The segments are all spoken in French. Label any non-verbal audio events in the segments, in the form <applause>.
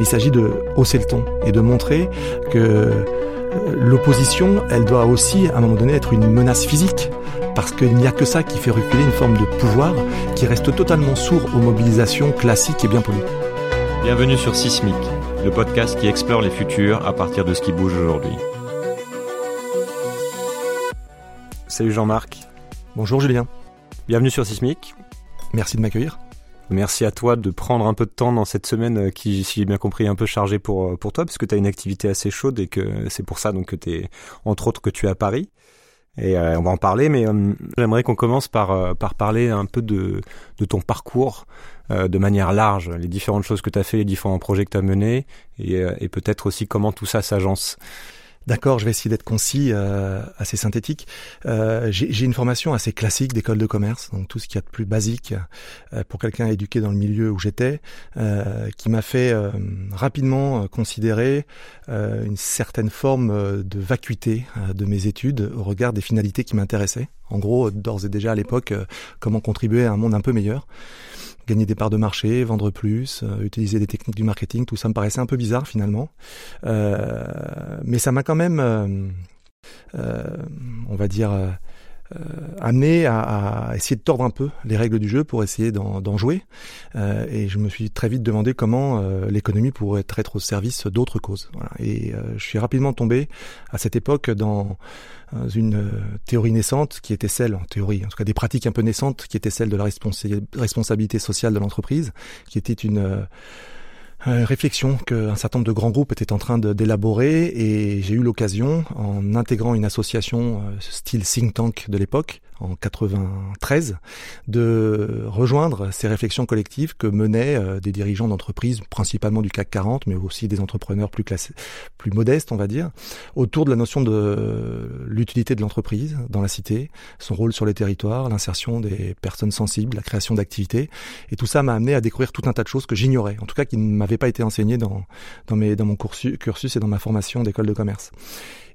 il s'agit de hausser le ton et de montrer que euh, l'opposition, elle doit aussi, à un moment donné, être une menace physique. Parce qu'il n'y a que ça qui fait reculer une forme de pouvoir qui reste totalement sourd aux mobilisations classiques et bien polies. Bienvenue sur Sismic, le podcast qui explore les futurs à partir de ce qui bouge aujourd'hui. Salut Jean-Marc. Bonjour Julien. Bienvenue sur Sismic. Merci de m'accueillir. Merci à toi de prendre un peu de temps dans cette semaine euh, qui, si j'ai bien compris, est un peu chargée pour, euh, pour toi, parce que tu as une activité assez chaude et que c'est pour ça donc que tu es, entre autres, que tu es à Paris. Et euh, on va en parler, mais j'aimerais qu'on commence par, par parler un peu de, de ton parcours de manière large, les différentes choses que tu as fait, les différents projets que tu as menés, et, et peut-être aussi comment tout ça s'agence. D'accord, je vais essayer d'être concis, euh, assez synthétique. Euh, j'ai une formation assez classique d'école de commerce, donc tout ce qu'il y a de plus basique euh, pour quelqu'un éduqué dans le milieu où j'étais, qui m'a fait rapidement considérer une certaine forme de vacuité de mes études au regard des finalités qui m'intéressaient. En gros, d'ores et déjà à l'époque, comment contribuer à un monde un peu meilleur gagner des parts de marché, vendre plus, euh, utiliser des techniques du marketing, tout ça me paraissait un peu bizarre finalement. Euh, mais ça m'a quand même, euh, on va dire, amené à, essayer de tordre un peu les règles du jeu pour essayer d'en jouer. et je me suis très vite demandé comment l'économie pourrait être, au service d'autres causes. Et je suis rapidement tombé à cette époque dans une euh, théorie naissante qui était celle, en théorie, en tout cas des pratiques un peu naissantes, qui était celle de la responsabilité sociale de l'entreprise, qui était une euh, réflexion qu'un certain nombre de grands groupes étaient en train d'élaborer et j'ai eu l'occasion, en intégrant une association euh, style think tank de l'époque, en 93, de rejoindre ces réflexions collectives que menaient euh, des dirigeants d'entreprises, principalement du CAC 40, mais aussi des entrepreneurs plus classés, plus modestes, on va dire, autour de la notion de l'utilité de l'entreprise dans la cité, son rôle sur les territoires, l'insertion des personnes sensibles, la création d'activités, et tout ça m'a amené à découvrir tout un tas de choses que j'ignorais, en tout cas qui ne m'avaient pas été enseignées dans dans mes dans mon cursus, cursus et dans ma formation d'école de commerce.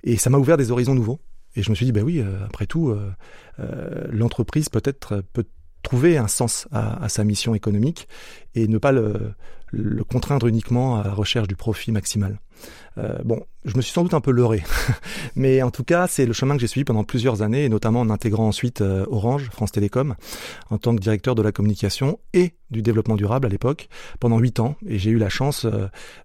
Et ça m'a ouvert des horizons nouveaux. Et je me suis dit, ben oui, euh, après tout, euh, euh, l'entreprise peut-être peut trouver un sens à, sa mission économique et ne pas le contraindre uniquement à la recherche du profit maximal. Euh, bon, je me suis sans doute un peu leurré, <laughs> mais en tout cas, c'est le chemin que j'ai suivi pendant plusieurs années, et notamment en intégrant ensuite euh, Orange, France Télécom, en tant que directeur de la communication et du développement durable à l'époque, pendant huit ans. Et j'ai eu la chance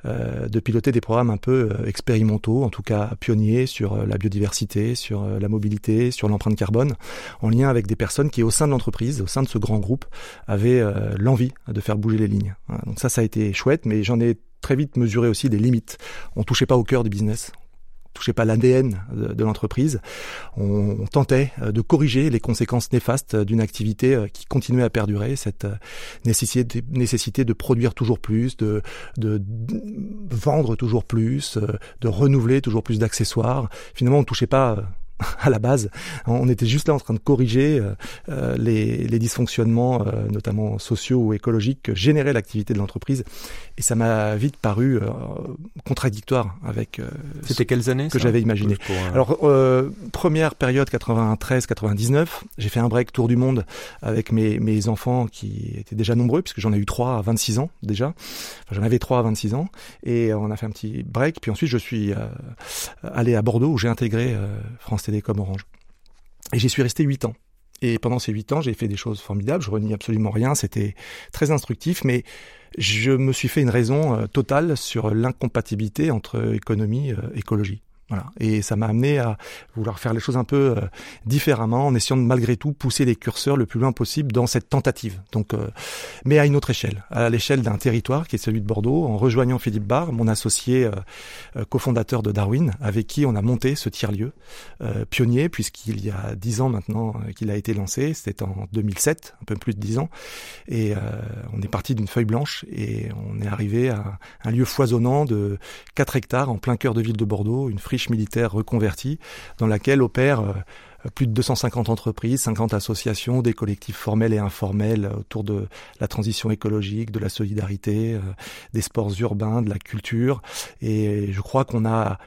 euh, de piloter des programmes un peu expérimentaux, en tout cas pionniers, sur la biodiversité, sur la mobilité, sur l'empreinte carbone, en lien avec des personnes qui, au sein de l'entreprise, au sein de ce grand groupe, avaient l'envie de faire bouger les lignes. Donc ça, ça a été chouette, mais j'en ai très vite mesurer aussi des limites. On touchait pas au cœur du business, on touchait pas l'ADN de, l'entreprise. On, tentait euh, de corriger les conséquences néfastes d'une activité euh, qui continuait à perdurer, cette euh, nécessité, nécessité de produire toujours plus, de, de vendre toujours plus, de renouveler toujours plus d'accessoires. Finalement, on touchait pas <laughs> à la base. On était juste là en train de corriger euh, euh, les, les, dysfonctionnements, euh, notamment sociaux ou écologiques, que générait l'activité de l'entreprise. Et ça m'a vite paru contradictoire avec C'était quelles années que j'avais imaginé. Alors, première période 93-99, j'ai fait un break tour du monde avec mes, mes enfants qui étaient déjà nombreux, puisque j'en ai eu trois à 26 ans déjà. Enfin, j'en avais trois à 26 ans. Et on a fait un petit break. Puis ensuite, je suis allé à Bordeaux où j'ai intégré France comme Orange. Et j'y suis resté huit ans. Et pendant ces huit ans, j'ai fait des choses formidables. Je renie absolument rien. C'était très instructif, mais je me suis fait une raison euh, totale sur l'incompatibilité entre économie et euh, écologie. Voilà. Et ça m'a amené à vouloir faire les choses un peu euh, différemment, en essayant de malgré tout pousser les curseurs le plus loin possible dans cette tentative. Donc, euh, mais à une autre échelle, à l'échelle d'un territoire qui est celui de Bordeaux, en rejoignant Philippe Barr, mon associé euh, cofondateur de Darwin, avec qui on a monté ce tiers-lieu pionnier, puisqu'il y a dix ans maintenant qu'il a été lancé. C'était en 2007, un peu plus de dix ans, et on est parti d'une feuille blanche et on est arrivé à un lieu foisonnant de 4 hectares en plein cœur de ville de Bordeaux, une friche militaire reconvertie dans laquelle opèrent euh, plus de 250 entreprises, 50 associations, des collectifs formels et informels autour de la transition écologique, de la solidarité, euh, des sports urbains, de la culture. Et je crois qu'on a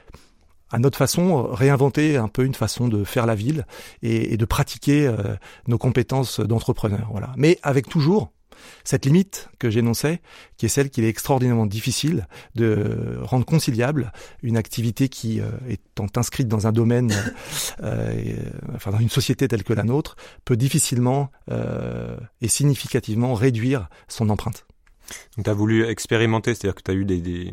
à notre façon, réinventé un peu une façon de faire la ville et, de pratiquer euh, nos compétences d'entrepreneur. Voilà. Mais avec toujours Cette limite que j'énonçais, qui est celle qu'il est extraordinairement difficile de rendre conciliable une activité qui, euh, étant inscrite dans un domaine, euh, enfin dans une société telle que la nôtre, peut difficilement et significativement réduire son empreinte. Donc tu as voulu expérimenter, c'est-à-dire que tu as eu des...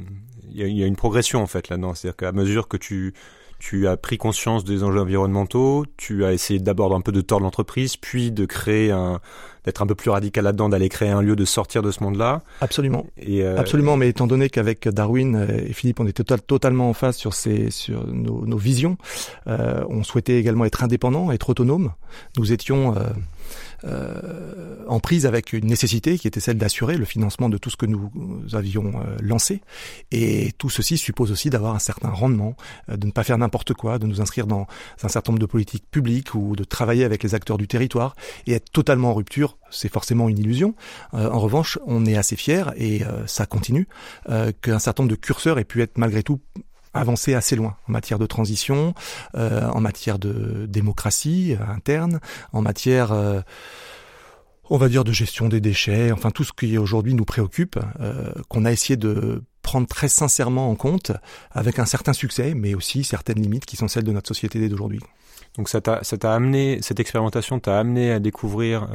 Il y, y, a une progression en fait là-dedans, c'est-à-dire qu'à mesure que tu tu as pris conscience des enjeux environnementaux, tu as essayé d'abord un peu de tordre l'entreprise, puis de créer un, d'être un peu plus radical là-dedans, d'aller créer un lieu de sortir de ce monde-là. Absolument. Et euh, Absolument, mais étant donné qu'avec Darwin euh, et Philippe, on était totalement en face sur ces, sur nos, nos visions, euh, on souhaitait également être indépendant, être autonome. Nous étions euh, euh, en prise avec une nécessité qui était celle d'assurer le financement de tout ce que nous avions euh, lancé. Et tout ceci suppose aussi d'avoir un certain rendement, euh, de ne pas faire n'importe quoi, de nous inscrire dans un certain nombre de politiques publiques ou de travailler avec les acteurs du territoire et être totalement en rupture, c'est forcément une illusion. en revanche, on est assez fier et ça continue qu'un certain nombre de curseurs aient pu être malgré tout avancé assez loin en matière de transition, euh, en matière de démocratie euh, interne, en matière, euh, on va dire, de gestion des déchets, enfin tout ce qui aujourd'hui nous préoccupe, qu'on a essayé de prendre très sincèrement en compte, avec un certain succès, mais aussi certaines limites qui sont celles de notre société d'aujourd'hui. Donc ça t'a, amené, cette expérimentation t'a amené à découvrir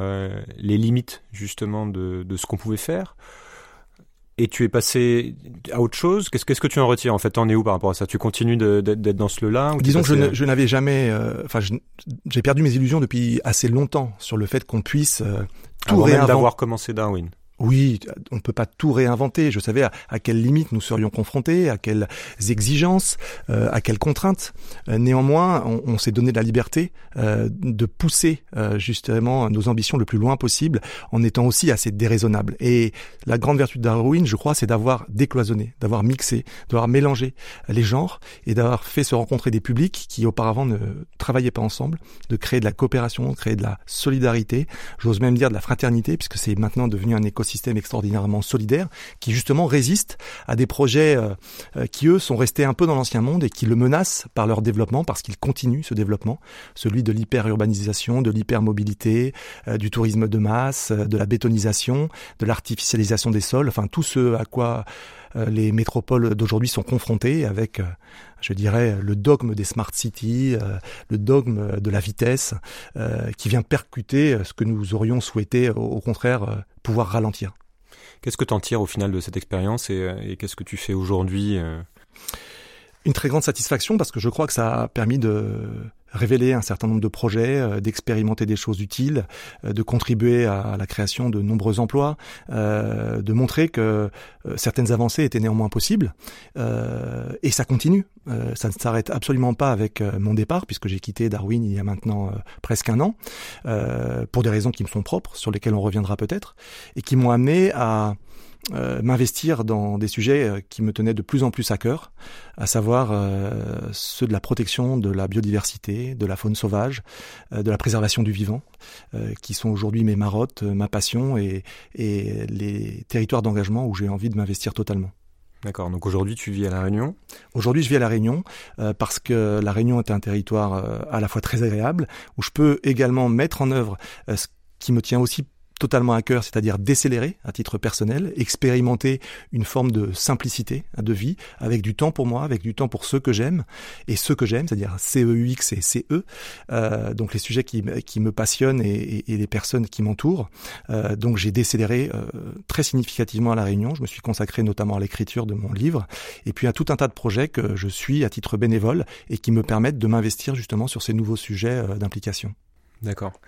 les limites justement de, de ce qu'on pouvait faire et tu es passé à autre chose? Qu'est-ce, qu'est-ce que tu en retires en fait? T'en es où par rapport à ça? Tu continues d'être dans ce lieu-là Disons que je, n'avais jamais, euh, enfin, j'ai perdu mes illusions depuis assez longtemps sur le fait qu'on puisse euh, tout Avant même d'avoir commencé Darwin. Oui, on ne peut pas tout réinventer. Je savais à, quelles limites nous serions confrontés, à quelles exigences, euh, à quelles contraintes. Euh, néanmoins, on, s'est donné la liberté euh, de pousser justement nos ambitions le plus loin possible, en étant aussi assez déraisonnable. Et la grande vertu de Darwin, je crois, c'est d'avoir décloisonné, d'avoir mixé, d'avoir mélangé les genres et d'avoir fait se rencontrer des publics qui auparavant ne travaillaient pas ensemble, de créer de la coopération, de créer de la solidarité, j'ose même dire de la fraternité, puisque c'est maintenant devenu un écosystème système extraordinairement solidaire qui justement résiste à des projets euh, euh, qui eux sont restés un peu dans l'ancien monde et qui le menacent par leur développement parce qu'ils continuent ce développement, celui de l'hyper-urbanisation, de l'hypermobilité, euh, du tourisme de masse, de la bétonisation, de l'artificialisation des sols, enfin tout ce à quoi les métropoles d'aujourd'hui sont confrontées avec, je dirais, le dogme des smart cities, le dogme de la vitesse, qui vient percuter ce que nous aurions souhaité, au contraire, pouvoir ralentir. Qu'est-ce que tu en tires au final de cette expérience et, et qu'est-ce que tu fais aujourd'hui Une très grande satisfaction parce que je crois que ça a permis de révéler un certain nombre de projets, euh, d'expérimenter des choses utiles, euh, de contribuer à la création de nombreux emplois, euh, de montrer que certaines avancées étaient néanmoins possibles. et ça continue. ça ne s'arrête absolument pas avec mon départ, puisque j'ai quitté Darwin il y a maintenant presque un an, pour des raisons qui me sont propres, sur lesquelles on reviendra peut-être, et qui m'ont amené à euh, m'investir dans des sujets euh, qui me tenaient de plus en plus à cœur, à savoir euh, ceux de la protection de la biodiversité, de la faune sauvage, de la préservation du vivant, qui sont aujourd'hui mes marottes, ma passion et, et les territoires d'engagement où j'ai envie de m'investir totalement. D'accord, donc aujourd'hui tu vis à La Réunion? Aujourd'hui je vis à La Réunion parce que La Réunion est un territoire à la fois très agréable, où je peux également mettre en œuvre ce qui me tient aussi totalement à cœur, c'est-à-dire décélérer à titre personnel, expérimenter une forme de simplicité de vie, avec du temps pour moi, avec du temps pour ceux que j'aime, et ceux que j'aime, c'est-à-dire CEUX et CE, euh, donc les sujets qui, me passionnent et, les personnes qui m'entourent. Euh, donc j'ai décéléré euh, très significativement à La Réunion, je me suis consacré notamment à l'écriture de mon livre, et puis à tout un tas de projets que je suis à titre bénévole et qui me permettent de m'investir justement sur ces nouveaux sujets d'implication. D'accord.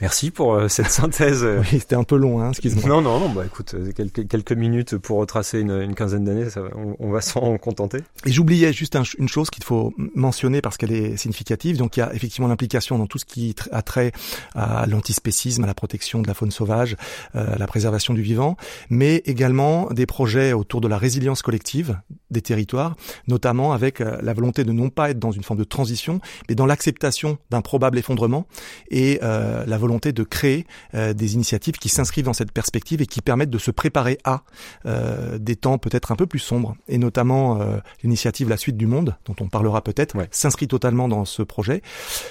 Merci pour euh, cette synthèse. oui, c'était un peu long, hein, excuse-moi. Non, non, non, bah écoute, euh, quelques, quelques minutes pour retracer une, une quinzaine d'années, on, on, va s'en contenter. Et j'oubliais juste une chose qu'il faut mentionner parce qu'elle est significative. Donc il y a effectivement l'implication dans tout ce qui a trait à l'antispécisme, à la protection de la faune sauvage, euh, à la préservation du vivant, mais également des projets autour de la résilience collective, des territoires, notamment avec euh, la volonté de non pas être dans une forme de transition, mais dans l'acceptation d'un probable effondrement et euh, la volonté de créer euh, des initiatives qui s'inscrivent dans cette perspective et qui permettent de se préparer à des temps peut-être un peu plus sombres. Et notamment l'initiative La Suite du Monde, dont on parlera peut-être, s'inscrit totalement dans ce projet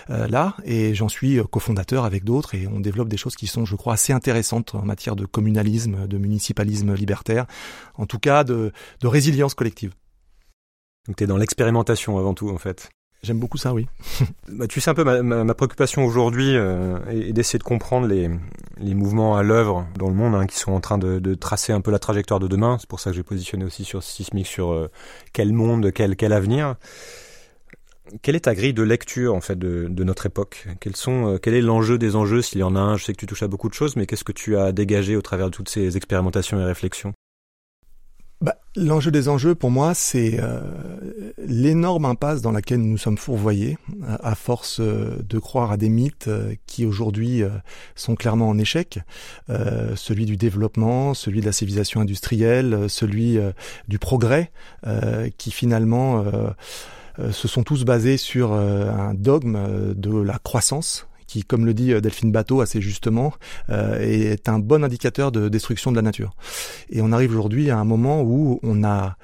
là, et j'en suis cofondateur avec d'autres, et on développe des choses qui sont, je crois, assez intéressantes en matière de communalisme, de municipalisme libertaire, en tout cas de, de résilience collective. Donc tu es dans l'expérimentation avant tout en fait. J'aime beaucoup ça, oui. <laughs> bah, tu sais un peu ma, ma, préoccupation aujourd'hui euh, est, d'essayer de comprendre les, les mouvements à l'œuvre dans le monde hein, qui sont en train de, de, tracer un peu la trajectoire de demain. C'est pour ça que j'ai positionné aussi sur Sismic sur euh, quel monde, quel, quel avenir. Quelle est ta grille de lecture en fait de, de notre époque? Quels sont, euh, Quel est l'enjeu des enjeux? S'il y en a un Je sais que tu touches à beaucoup de choses, mais qu'est-ce que tu as dégagé au travers de toutes ces expérimentations et réflexions? Bah, L'enjeu des enjeux, pour moi, c'est euh, l'énorme impasse dans laquelle nous sommes fourvoyés, à force euh, de croire à des mythes euh, qui aujourd'hui sont clairement en échec. celui du développement, celui de la civilisation industrielle, celui du progrès, qui finalement se sont tous basés sur un dogme de la croissance qui, comme le dit euh, Delphine Bateau assez justement, euh, est un bon indicateur de destruction de la nature. Et on arrive aujourd'hui à un moment où on a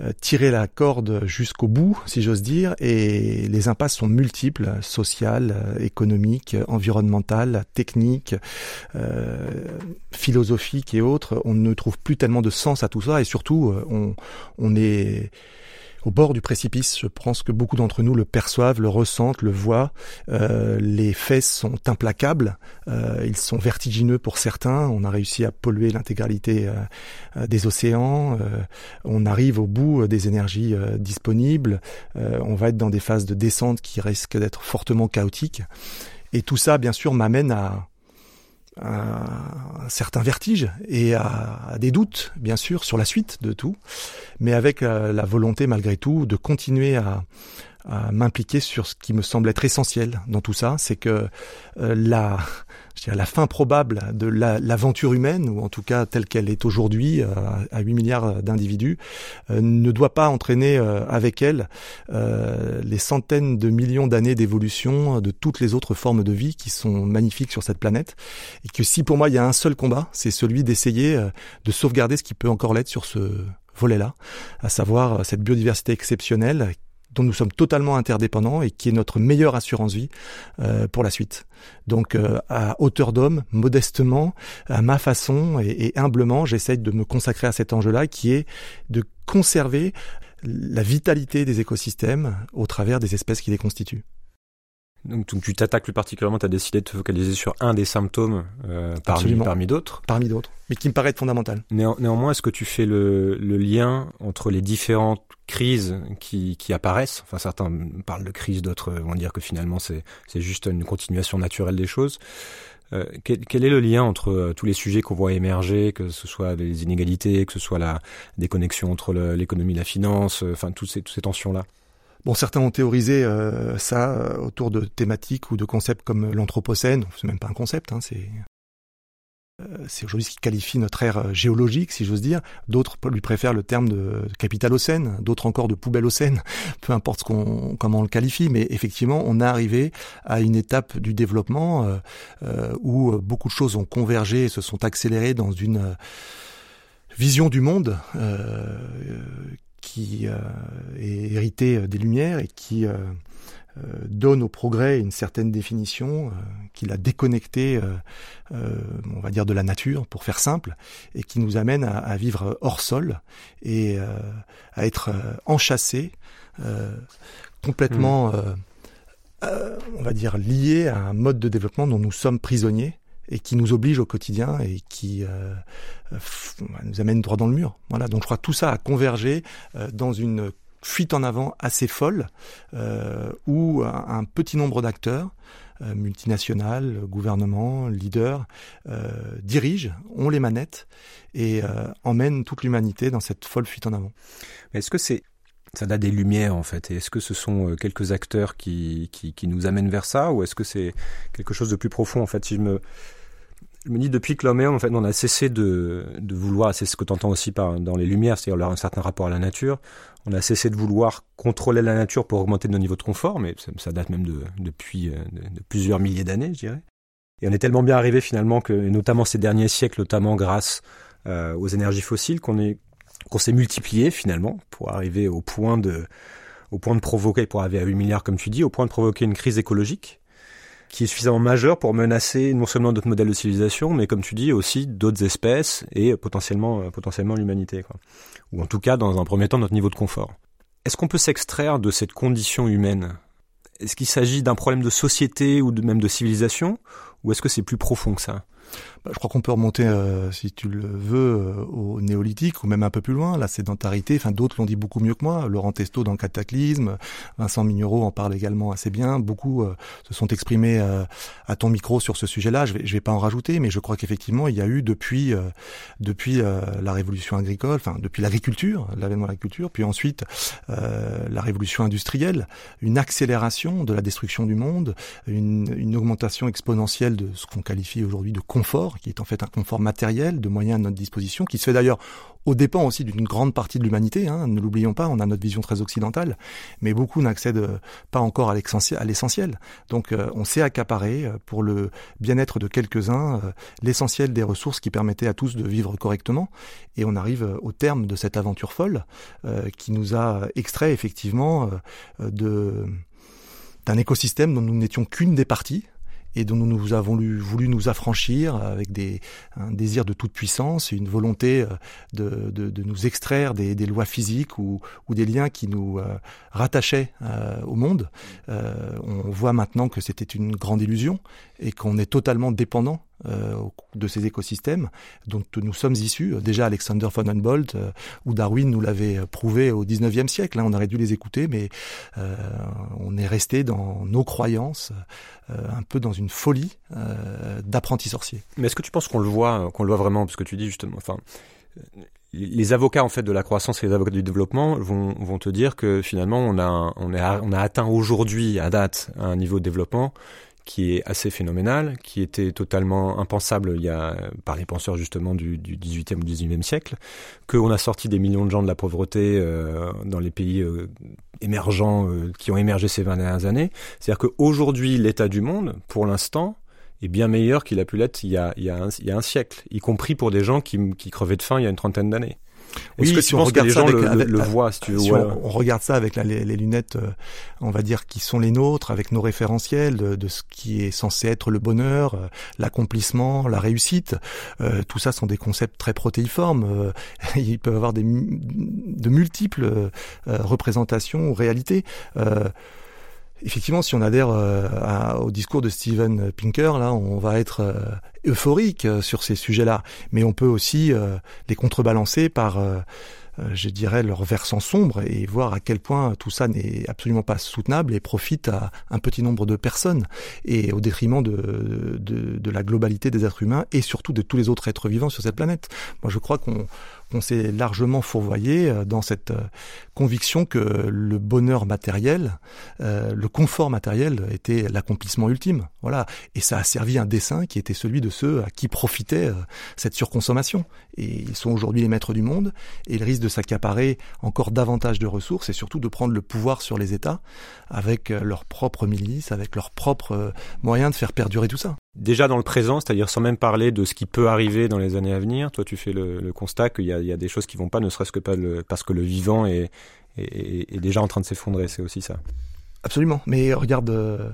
euh, tiré la corde jusqu'au bout, si j'ose dire, et les impasses sont multiples, sociales, économiques, environnementales, techniques, philosophiques et autres. On ne trouve plus tellement de sens à tout ça, et surtout, on est au bord du précipice. Je pense que beaucoup d'entre nous le perçoivent, le ressentent, le voient. Euh, les faits sont implacables, euh, ils sont vertigineux pour certains. On a réussi à polluer l'intégralité euh, des océans. on arrive au bout des énergies disponibles. on va être dans des phases de descente qui risquent d'être fortement chaotiques. Et tout ça, bien sûr, m'amène à un, certain vertige et à, des doutes, bien sûr, sur la suite de tout, mais avec la volonté, malgré tout, de continuer à, à m'impliquer sur ce qui me semble être essentiel dans tout ça, c'est que euh, la, je dirais, la fin probable de l'aventure humaine, ou en tout cas telle qu'elle est aujourd'hui, euh, à 8 milliards d'individus, euh, ne doit pas entraîner avec elle les centaines de millions d'années d'évolution de toutes les autres formes de vie qui sont magnifiques sur cette planète, et que si pour moi il y a un seul combat, c'est celui d'essayer de sauvegarder ce qui peut encore l'être sur ce volet-là, à savoir cette biodiversité exceptionnelle dont nous sommes totalement interdépendants et qui est notre meilleure assurance vie euh, pour la suite. Donc euh, à hauteur d'homme, modestement, à ma façon et, et humblement, j'essaye de me consacrer à cet enjeu-là qui est de conserver la vitalité des écosystèmes au travers des espèces qui les constituent. Donc, tu t'attaques plus particulièrement, tu as décidé de te focaliser sur un des symptômes euh, parmi, parmi d'autres. Parmi d'autres, mais qui me paraît être fondamental. néanmoins, est-ce que tu fais le, le, lien entre les différentes crises qui, qui apparaissent? Enfin, certains parlent de crise, d'autres vont dire que finalement c'est juste une continuation naturelle des choses. Euh, quel, quel, est le lien entre euh, tous les sujets qu'on voit émerger, que ce soit les inégalités, que ce soit la déconnexion entre l'économie et la finance, enfin toutes ces, toutes ces tensions-là? Bon, certains ont théorisé euh, ça euh, autour de thématiques ou de concepts comme l'anthropocène. C'est même pas un concept, hein, c'est euh, c'est aujourd'hui ce qui qualifie notre ère géologique, si j'ose dire. D'autres lui préfèrent le terme de capitalocène, d'autres encore de poubellocène, <laughs> peu importe ce comment on le qualifie, mais effectivement, on est arrivé à une étape du développement euh, où beaucoup de choses ont convergé et se sont accélérées dans une vision du monde euh, qui euh, est hérité des Lumières et qui euh, euh, donne au progrès une certaine définition, qui l'a déconnecté, on va dire, de la nature, pour faire simple, et qui nous amène à, vivre hors sol et à être enchâssés, complètement, mmh. on va dire, liés à un mode de développement dont nous sommes prisonniers et qui nous oblige au quotidien et qui euh, nous amène droit dans le mur. Voilà, donc je crois que tout ça a convergé euh, dans une fuite en avant assez folle euh, où un, petit nombre d'acteurs euh, multinationales, gouvernements, leaders euh, dirigent, ont les manettes et emmènent toute l'humanité dans cette folle fuite en avant. Est-ce que c'est ça date des lumières en fait. Est-ce que ce sont quelques acteurs qui, qui, qui nous amènent vers ça ou est-ce que c'est quelque chose de plus profond en fait Si je me Je me dis depuis que l'homme est en fait, on a cessé de, vouloir, c'est ce que tu entends aussi par, dans les lumières, c'est-à-dire un certain rapport à la nature. On a cessé de vouloir contrôler la nature pour augmenter nos niveaux de confort, mais ça, date même de, depuis de, de plusieurs milliers d'années, je dirais. Et on est tellement bien arrivé finalement que, notamment ces derniers siècles, notamment grâce euh, aux énergies fossiles, qu'on est qu'on s'est multiplié finalement pour arriver au point de au point de provoquer, pour arriver à 8 milliards comme tu dis, au point de provoquer une crise écologique qui est suffisamment majeure pour menacer non seulement d'autres modèles de civilisation, mais comme tu dis aussi d'autres espèces et potentiellement euh, potentiellement l'humanité, ou en tout cas dans un premier temps notre niveau de confort. Est-ce qu'on peut s'extraire de cette condition humaine? Est-ce qu'il s'agit d'un problème de société ou de, même de civilisation, ou est-ce que c'est plus profond que ça? Je crois qu'on peut remonter, euh, si tu le veux, euh, au néolithique ou même un peu plus loin, la sédentarité. Enfin, d'autres l'ont dit beaucoup mieux que moi. Laurent Testo dans Cataclysme, Vincent Mignereau en parle également assez bien. Beaucoup euh, se sont exprimés à ton micro sur ce sujet-là. Je je vais pas en rajouter, mais je crois qu'effectivement, il y a eu depuis depuis la révolution agricole, enfin depuis l'agriculture, l'avènement de l'agriculture, puis ensuite la révolution industrielle, une accélération de la destruction du monde, une augmentation exponentielle de ce qu'on qualifie aujourd'hui de confort, qui est en fait un confort matériel, de moyens à notre disposition, qui se fait d'ailleurs au dépend aussi d'une grande partie de l'humanité. Hein, ne l'oublions pas, on a notre vision très occidentale, mais beaucoup n'accèdent pas encore à l'essentiel. Donc euh, on s'est accaparé euh, pour le bien-être de quelques-uns euh, l'essentiel des ressources qui permettaient à tous de vivre correctement. Et on arrive au terme de cette aventure folle qui nous a extrait effectivement d'un écosystème dont nous n'étions qu'une des parties, et dont nous avons voulu nous affranchir avec des, un désir de toute puissance, une volonté euh, de, nous extraire des, lois physiques ou, ou, des liens qui nous euh, rattachaient euh, au monde. on voit maintenant que c'était une grande illusion et qu'on est totalement dépendant euh, de ces écosystèmes dont nous sommes issus. Déjà Alexander von Humboldt euh, ou Darwin nous l'avait prouvé au 19e siècle. Hein, on aurait dû les écouter, mais euh, on est resté dans nos croyances, un peu dans une folie d'apprenti sorcier. Mais est-ce que tu penses qu'on le voit, qu'on le voit vraiment, parce que tu dis justement, enfin les avocats en fait de la croissance et les avocats du développement vont, te dire que finalement on a atteint aujourd'hui à date un niveau de développement qui est assez phénoménal, qui était totalement impensable il y a, par les penseurs justement du, du 18e ou 19e siècle, qu'on a sorti des millions de gens de la pauvreté euh, dans les pays euh, émergents euh, qui ont émergé ces 20 dernières années. C'est-à-dire qu'aujourd'hui, l'état du monde, pour l'instant, est bien meilleur qu'il a pu l'être il, y a, un, siècle, y compris pour des gens qui crevaient de faim il y a une trentaine d'années. Oui, que si on regarde ça avec, le, voient, si tu veux, si on, regarde ça avec les, les, lunettes, euh, on va dire qui sont les nôtres, avec nos référentiels de, de ce qui est censé être le bonheur, euh, l'accomplissement, la réussite. Euh, tout ça sont des concepts très protéiformes. <laughs> Ils peuvent avoir des, de multiples représentations ou réalités effectivement, si on adhère euh, au discours de Steven Pinker, là, on va être euh, euphorique euh, sur ces sujets-là, mais on peut aussi les contrebalancer par je dirais, leur versant sombre et voir à quel point tout ça n'est absolument pas soutenable et profite à un petit nombre de personnes et au détriment de, de, de la globalité des êtres humains et surtout de tous les autres êtres vivants sur cette planète. Moi, je crois qu'on on s'est largement fourvoyé euh, dans cette euh, conviction que le bonheur matériel, euh, le confort matériel était l'accomplissement ultime. Voilà. Et ça a servi un dessin qui était celui de ceux à qui profitait cette surconsommation. Et ils sont aujourd'hui les maîtres du monde et ils risquent de s'accaparer encore davantage de ressources et surtout de prendre le pouvoir sur les États avec leurs propres milices, avec leurs propres moyens de faire perdurer tout ça déjà dans le présent, c'est-à-dire sans même parler de ce qui peut arriver dans les années à venir. Toi, tu fais le, constat qu'il y, a, des choses qui vont pas, ne serait-ce que parce que le vivant est déjà en train de s'effondrer. C'est aussi ça. Absolument. Mais regarde. Euh,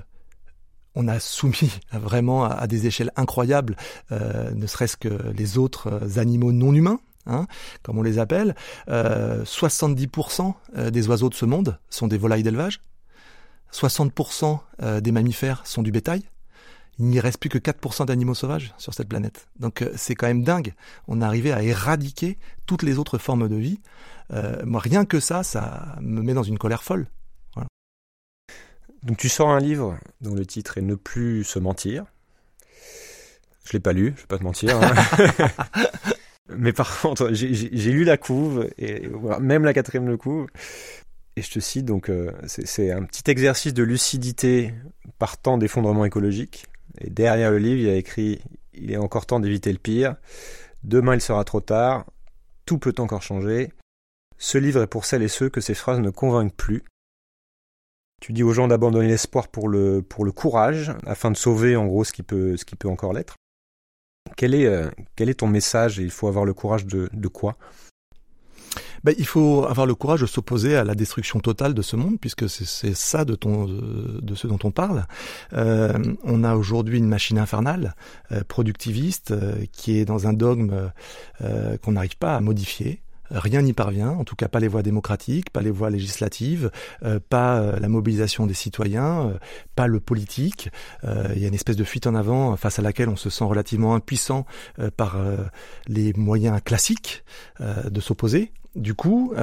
on a soumis <laughs> vraiment à, des échelles incroyables, euh, ne serait-ce que les autres euh, animaux non humains, Hein, comme on les appelle. Euh, 70% des oiseaux de ce monde sont des volailles d'élevage. 60% des mammifères sont du bétail il n'y reste plus que 4% d'animaux sauvages sur cette planète. Donc euh, c'est quand même dingue. On est arrivé à éradiquer toutes les autres formes de vie. Euh, moi, rien que ça, ça me met dans une colère folle. Donc tu sors un livre dont le titre est Ne plus se mentir. Je l'ai pas lu, je vais pas te mentir. Hein. <laughs> Mais par contre, j'ai lu la couve, et même la quatrième le couve. Et je te cite, donc, euh, c'est un petit exercice de lucidité partant d'effondrement écologique. Et derrière le livre, il y a écrit il est encore temps d'éviter le pire. Demain, il sera trop tard. Tout peut encore changer. Ce livre est pour celles et ceux que ces phrases ne convainquent plus. Tu dis aux gens d'abandonner l'espoir pour le, courage, afin de sauver en gros ce qui peut, encore l'être. Quel est, euh, ton message? Il faut avoir le courage de, de quoi? Ben, il faut avoir le courage de s'opposer à la destruction totale de ce monde, puisque c'est ça de, ton, de, ce dont on parle. Euh, on a aujourd'hui une machine infernale, euh, productiviste, euh, qui est dans un dogme euh, qu'on n'arrive pas à modifier. Rien n'y parvient, en tout cas pas les voies démocratiques, pas les voies législatives, euh, pas euh, la mobilisation des citoyens, euh, pas le politique. il y a une espèce de fuite en avant face à laquelle on se sent relativement impuissant par les moyens classiques de s'opposer. Du coup,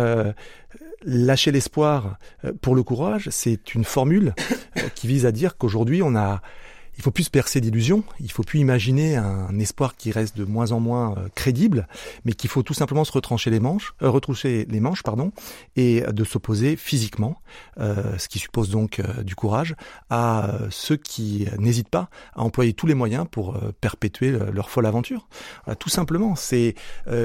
lâcher l'espoir pour le courage, c'est une formule qui vise à dire qu'aujourd'hui on a il faut plus se percer d'illusions, il faut plus imaginer un espoir qui reste de moins en moins euh, crédible, mais qu'il faut tout simplement se retrancher les manches, euh, retroucher les manches, pardon, et de s'opposer physiquement, euh, ce qui suppose donc euh, du courage, à ceux qui n'hésitent pas à employer tous les moyens pour perpétuer leur folle aventure. tout simplement, c'est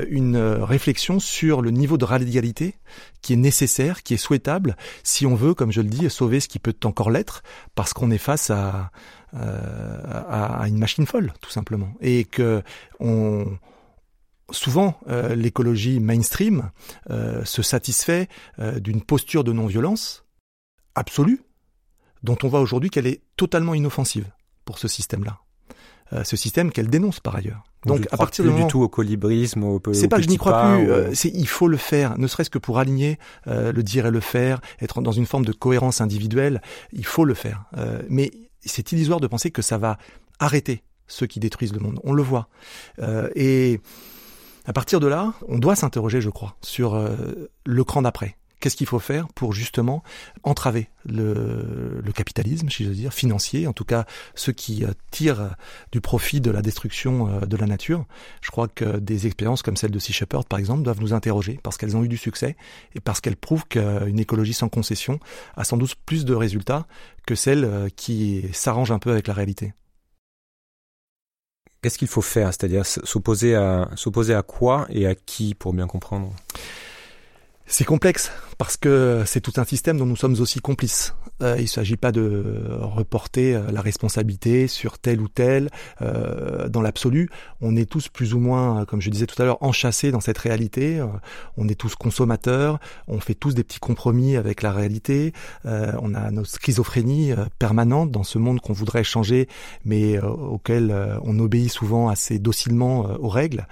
une réflexion sur le niveau de radicalité qui est nécessaire, qui est souhaitable, si on veut, comme je le dis, sauver ce qui peut encore l'être, parce qu'on est face à euh, une machine folle, tout simplement. Et que souvent euh, l'écologie mainstream euh, se satisfait d'une posture de non-violence absolue, dont on voit aujourd'hui qu'elle est totalement inoffensive pour ce système-là. ce système qu'elle dénonce par ailleurs. Donc, à partir du tout au colibrisme, au, c'est pas que je n'y crois plus. c'est il faut le faire, ne serait-ce que pour aligner le dire et le faire, être dans une forme de cohérence individuelle. Il faut le faire. mais c'est illusoire de penser que ça va arrêter ceux qui détruisent le monde. On le voit. Euh, et à partir de là, on doit s'interroger, je crois, sur euh, le cran d'après. Qu'est-ce qu'il faut faire pour justement entraver le, capitalisme, si je veux dire, financier, en tout cas ceux qui euh, tirent du profit de la destruction euh, de la nature. Je crois que des expériences comme celle de Sea Shepherd, par exemple, doivent nous interroger parce qu'elles ont eu du succès et parce qu'elles prouvent qu'une écologie sans concession a sans doute plus de résultats que celle euh, qui s'arrange un peu avec la réalité. Qu'est-ce qu'il faut faire C'est-à-dire s'opposer s'opposer à quoi et à qui pour bien comprendre? C'est complexe parce que c'est tout un système dont nous sommes aussi complices. Euh, il ne s'agit pas de reporter euh, la responsabilité sur tel ou tel. Euh, dans l'absolu, on est tous plus ou moins, comme je disais tout à l'heure, enchâssés dans cette réalité. on est tous consommateurs, on fait tous des petits compromis avec la réalité. on a notre schizophrénie permanente dans ce monde qu'on voudrait changer, mais auquel on obéit souvent assez docilement aux règles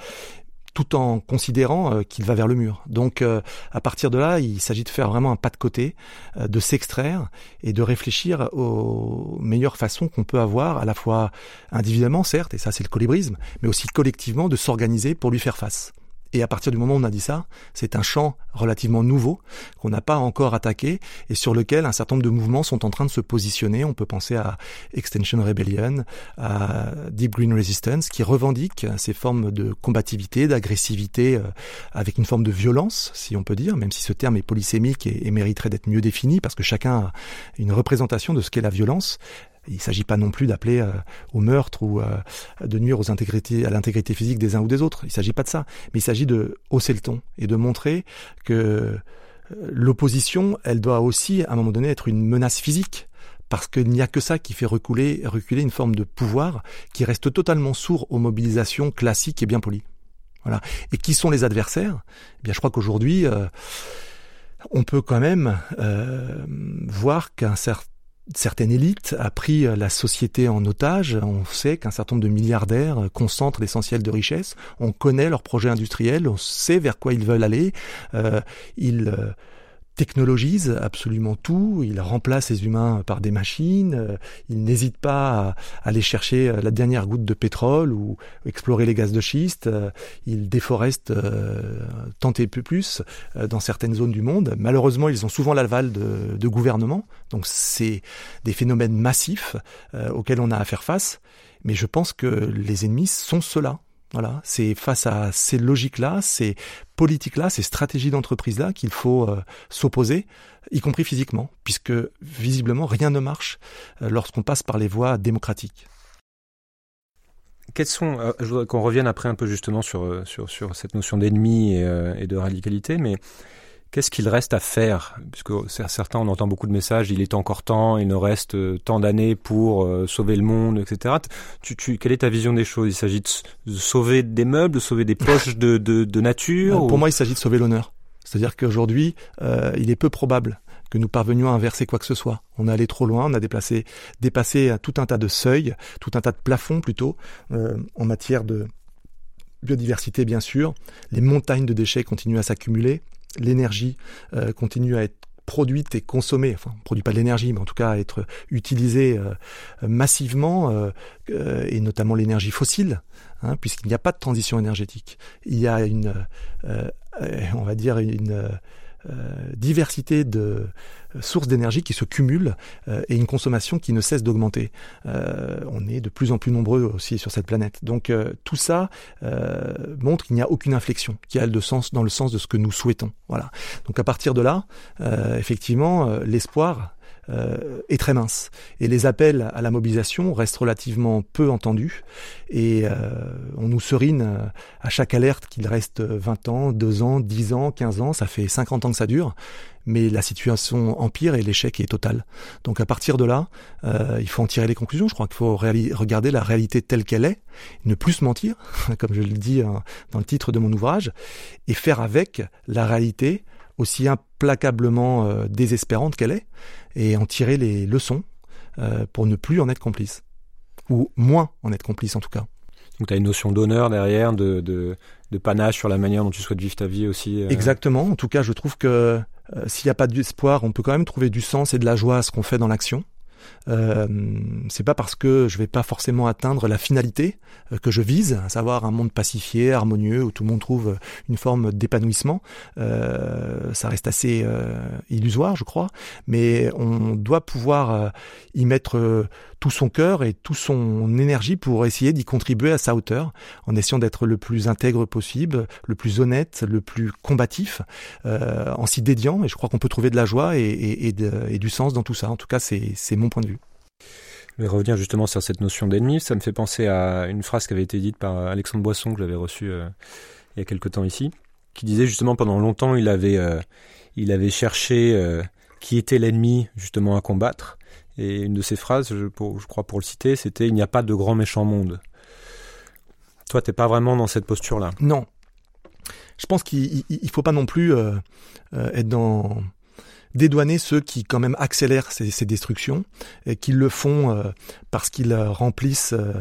tout en considérant euh, qu'il va vers le mur. Donc euh, à partir de là, il s'agit de faire vraiment un pas de côté, euh, de s'extraire et de réfléchir aux meilleures façons qu'on peut avoir, à la fois individuellement certes, et ça c'est le colibrisme, mais aussi collectivement de s'organiser pour lui faire face. Et à partir du moment où on a dit ça, c'est un champ relativement nouveau qu'on n'a pas encore attaqué et sur lequel un certain nombre de mouvements sont en train de se positionner. On peut penser à Extension Rebellion, à Deep Green Resistance, qui revendiquent ces formes de combativité, d'agressivité euh, avec une forme de violence, si on peut dire, même si ce terme est polysémique et, et mériterait d'être mieux défini parce que chacun a une représentation de ce qu'est la violence. Il ne s'agit pas non plus d'appeler euh, au meurtre ou euh, de nuire à l'intégrité physique des uns ou des autres. Il ne s'agit pas de ça. Mais il s'agit de hausser le ton et de montrer que euh, l'opposition, elle doit aussi, à un moment donné, être une menace physique. Parce qu'il n'y a que ça qui fait reculer, reculer une forme de pouvoir qui reste totalement sourd aux mobilisations classiques et bien polies. Voilà. Et qui sont les adversaires? Eh Bien, je crois qu'aujourd'hui, on peut quand même voir qu'un certain certaine élite a pris euh, la société en otage. On sait qu'un certain nombre de milliardaires euh, concentrent l'essentiel de richesses. On connaît leurs projets industriels, on sait vers quoi ils veulent aller. Euh, ils technologise absolument tout, il remplace les humains par des machines, euh, il n'hésite pas à aller chercher euh, la dernière goutte de pétrole ou explorer les gaz de schiste, euh, il déforeste tant et plus dans certaines zones du monde. Malheureusement, ils ont souvent l'aval de, de gouvernements, donc c'est des phénomènes massifs auxquels on a à faire face, mais je pense que les ennemis sont ceux-là. Voilà, c'est face à ces logiques-là, ces politiques-là, ces stratégies d'entreprise-là qu'il faut euh, s'opposer, y compris physiquement, puisque visiblement rien ne marche euh, lorsqu'on passe par les voies démocratiques. quels sont, euh, je voudrais qu'on revienne après un peu justement sur, sur, sur cette notion d'ennemi et, et, de radicalité, mais qu'est-ce qu'il reste à faire? Puisque certains, on entend beaucoup de messages, il est encore temps, il nous reste tant d'années pour sauver le monde, etc. Tu, tu, quelle est ta vision des choses? Il s'agit de sauver des meubles, de sauver des <laughs> poches de, de, de nature Pour moi, il s'agit de sauver l'honneur. C'est-à-dire qu'aujourd'hui, euh, il est peu probable que nous parvenions à inverser quoi que ce soit. On est allé trop loin, on a déplacé, dépassé tout un tas de seuils, tout un tas de plafonds plutôt, euh, en matière de biodiversité bien sûr. Les montagnes de déchets continuent à s'accumuler, l'énergie euh, continue à être produite et consommée, enfin, produit pas de l'énergie, mais en tout cas à être utilisée euh, massivement, euh, et notamment l'énergie fossile, hein, puisqu'il n'y a pas de transition énergétique. Il y a une, on va dire une diversité de euh, sources d'énergie qui se cumulent euh, et une consommation qui ne cesse d'augmenter. on est de plus en plus nombreux aussi sur cette planète. Donc tout ça montre qu'il n'y a aucune inflexion qui a de sens dans le sens de ce que nous souhaitons. Voilà. Donc à partir de là, effectivement, l'espoir euh, est très mince. Et les appels à la mobilisation restent relativement peu entendus. Et euh, on nous serine euh, à chaque alerte qu'il reste 20 ans, 2 ans, 10 ans, 15 ans. Ça fait 50 ans que ça dure. Mais la situation empire et l'échec est total. Donc à partir de là, il faut en tirer les conclusions. Je crois qu'il faut regarder la réalité telle qu'elle est, ne plus se mentir, <laughs> comme je le dis hein, dans le titre de mon ouvrage, et faire avec la réalité aussi implacablement euh, désespérante qu'elle est, et en tirer les leçons euh, pour ne plus en être complice. Ou moins en être complice en tout cas. Donc tu as une notion d'honneur derrière, de, de, de, panache sur la manière dont tu souhaites vivre ta vie aussi. Euh. Exactement. En tout cas, je trouve que s'il n'y a pas d'espoir, on peut quand même trouver du sens et de la joie à ce qu'on fait dans l'action. Euh, c'est pas parce que je vais pas forcément atteindre la finalité euh, que je vise, à savoir un monde pacifié, harmonieux, où tout le monde trouve une forme d'épanouissement. Euh, ça reste assez euh, illusoire, je crois, mais on doit pouvoir y mettre tout son cœur et toute son énergie pour essayer d'y contribuer à sa hauteur, en essayant d'être le plus intègre possible, le plus honnête, le plus combatif, euh, en s'y dédiant. Et je crois qu'on peut trouver de la joie et, et, et, du sens dans tout ça. En tout cas, c'est mon point de vue. Je vais revenir justement sur cette notion d'ennemi. Ça me fait penser à une phrase qui avait été dite par Alexandre Boisson, que j'avais reçu euh, il y a quelque temps ici, qui disait justement pendant longtemps il avait, euh, il avait cherché euh, qui était l'ennemi justement à combattre. Et une de ces phrases, je, crois pour le citer, c'était Il n'y a pas de grand méchant monde. Toi, t'es pas vraiment dans cette posture-là. Non. Je pense qu'il ne faut pas non plus euh, euh, être dans dédouaner ceux qui quand même accélèrent ces, ces destructions et qui le font euh, parce qu'ils remplissent, euh,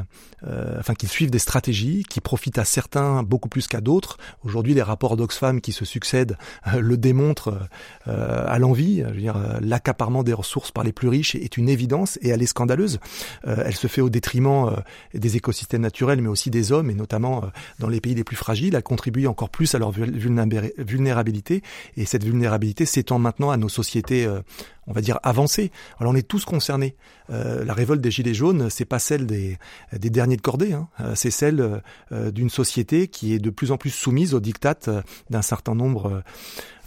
euh, enfin qu'ils suivent des stratégies qui profitent à certains beaucoup plus qu'à d'autres. Aujourd'hui, les rapports d'Oxfam qui se succèdent le démontrent à l'envie. Je l'accaparement des ressources par les plus riches est une évidence et elle est scandaleuse. elle se fait au détriment des écosystèmes naturels, mais aussi des hommes et notamment dans les pays les plus fragiles. Elle contribue encore plus à leur vulnérabilité et cette vulnérabilité s'étend maintenant à nos société, euh, on va dire, avancée. Alors on est tous concernés. Euh, la révolte des Gilets jaunes, c'est pas celle des, derniers de cordée, hein. Euh, c'est celle d'une société qui est de plus en plus soumise aux dictates d'un certain nombre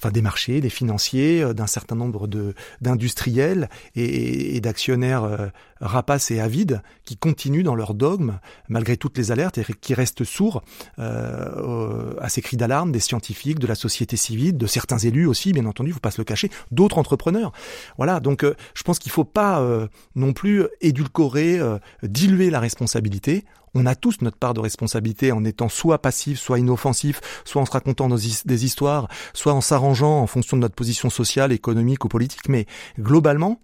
enfin des marchés, des financiers, euh, d'un certain nombre de d'industriels et, d'actionnaires euh, rapaces et avides qui continuent dans leur dogme malgré toutes les alertes et qui restent sourds euh, à ces cris d'alarme des scientifiques, de la société civile, de certains élus aussi, bien entendu, faut pas se le cacher, d'autres entrepreneurs. Voilà, donc je pense qu'il faut pas non plus édulcorer, diluer la responsabilité on a tous notre part de responsabilité en étant soit passif, soit inoffensif, soit en se racontant des histoires, soit en s'arrangeant en fonction de notre position sociale, économique ou politique. Mais globalement,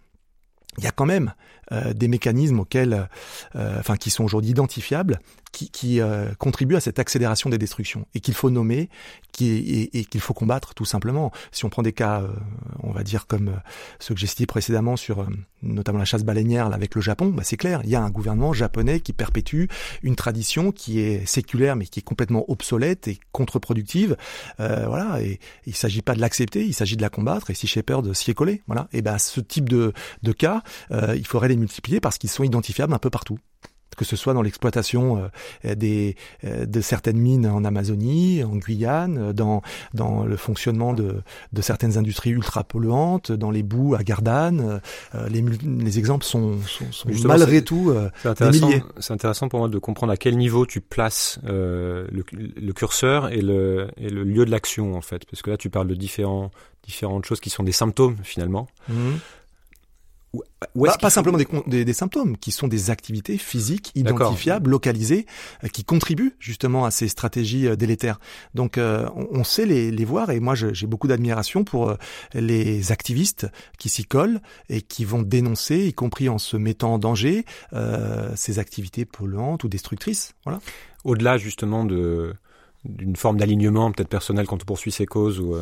il y a quand même euh, des mécanismes auxquels, euh, enfin, qui sont aujourd'hui identifiables, qui, qui euh, contribuent à cette accélération des destructions et qu'il faut nommer, qui, et, et qu'il faut combattre tout simplement. Si on prend des cas, on va dire comme ceux que j'ai cités précédemment sur notamment la chasse baleinière là, avec le Japon, bah, c'est clair, il y a un gouvernement japonais qui perpétue une tradition qui est séculaire mais qui est complètement obsolète et contre-productive. voilà, et il s'agit pas de l'accepter, il s'agit de la combattre. Et si Shepard s'y est collé, voilà, et ben ce type de, de cas, il faudrait les multiplier parce qu'ils sont identifiables un peu partout. que ce soit dans l'exploitation des de certaines mines en Amazonie, en Guyane, dans dans le fonctionnement de de certaines industries ultra polluantes, dans les boues à Gardanne. les, les exemples sont, sont, sont malgré tout C'est intéressant pour moi de comprendre à quel niveau tu places le, le curseur et le et le lieu de l'action en fait, parce que là tu parles de différents différentes choses qui sont des symptômes finalement. Mhm. pas simplement des, des, symptômes, qui sont des activités physiques identifiables, localisées, euh, qui contribuent justement à ces stratégies euh, délétères. Donc euh, on, sait les, les, voir et moi j'ai beaucoup d'admiration pour les activistes qui s'y collent et qui vont dénoncer, y compris en se mettant en danger, ces activités polluantes ou destructrices. Voilà. Au-delà justement de d'une forme d'alignement peut-être personnel quand on poursuit ses causes ou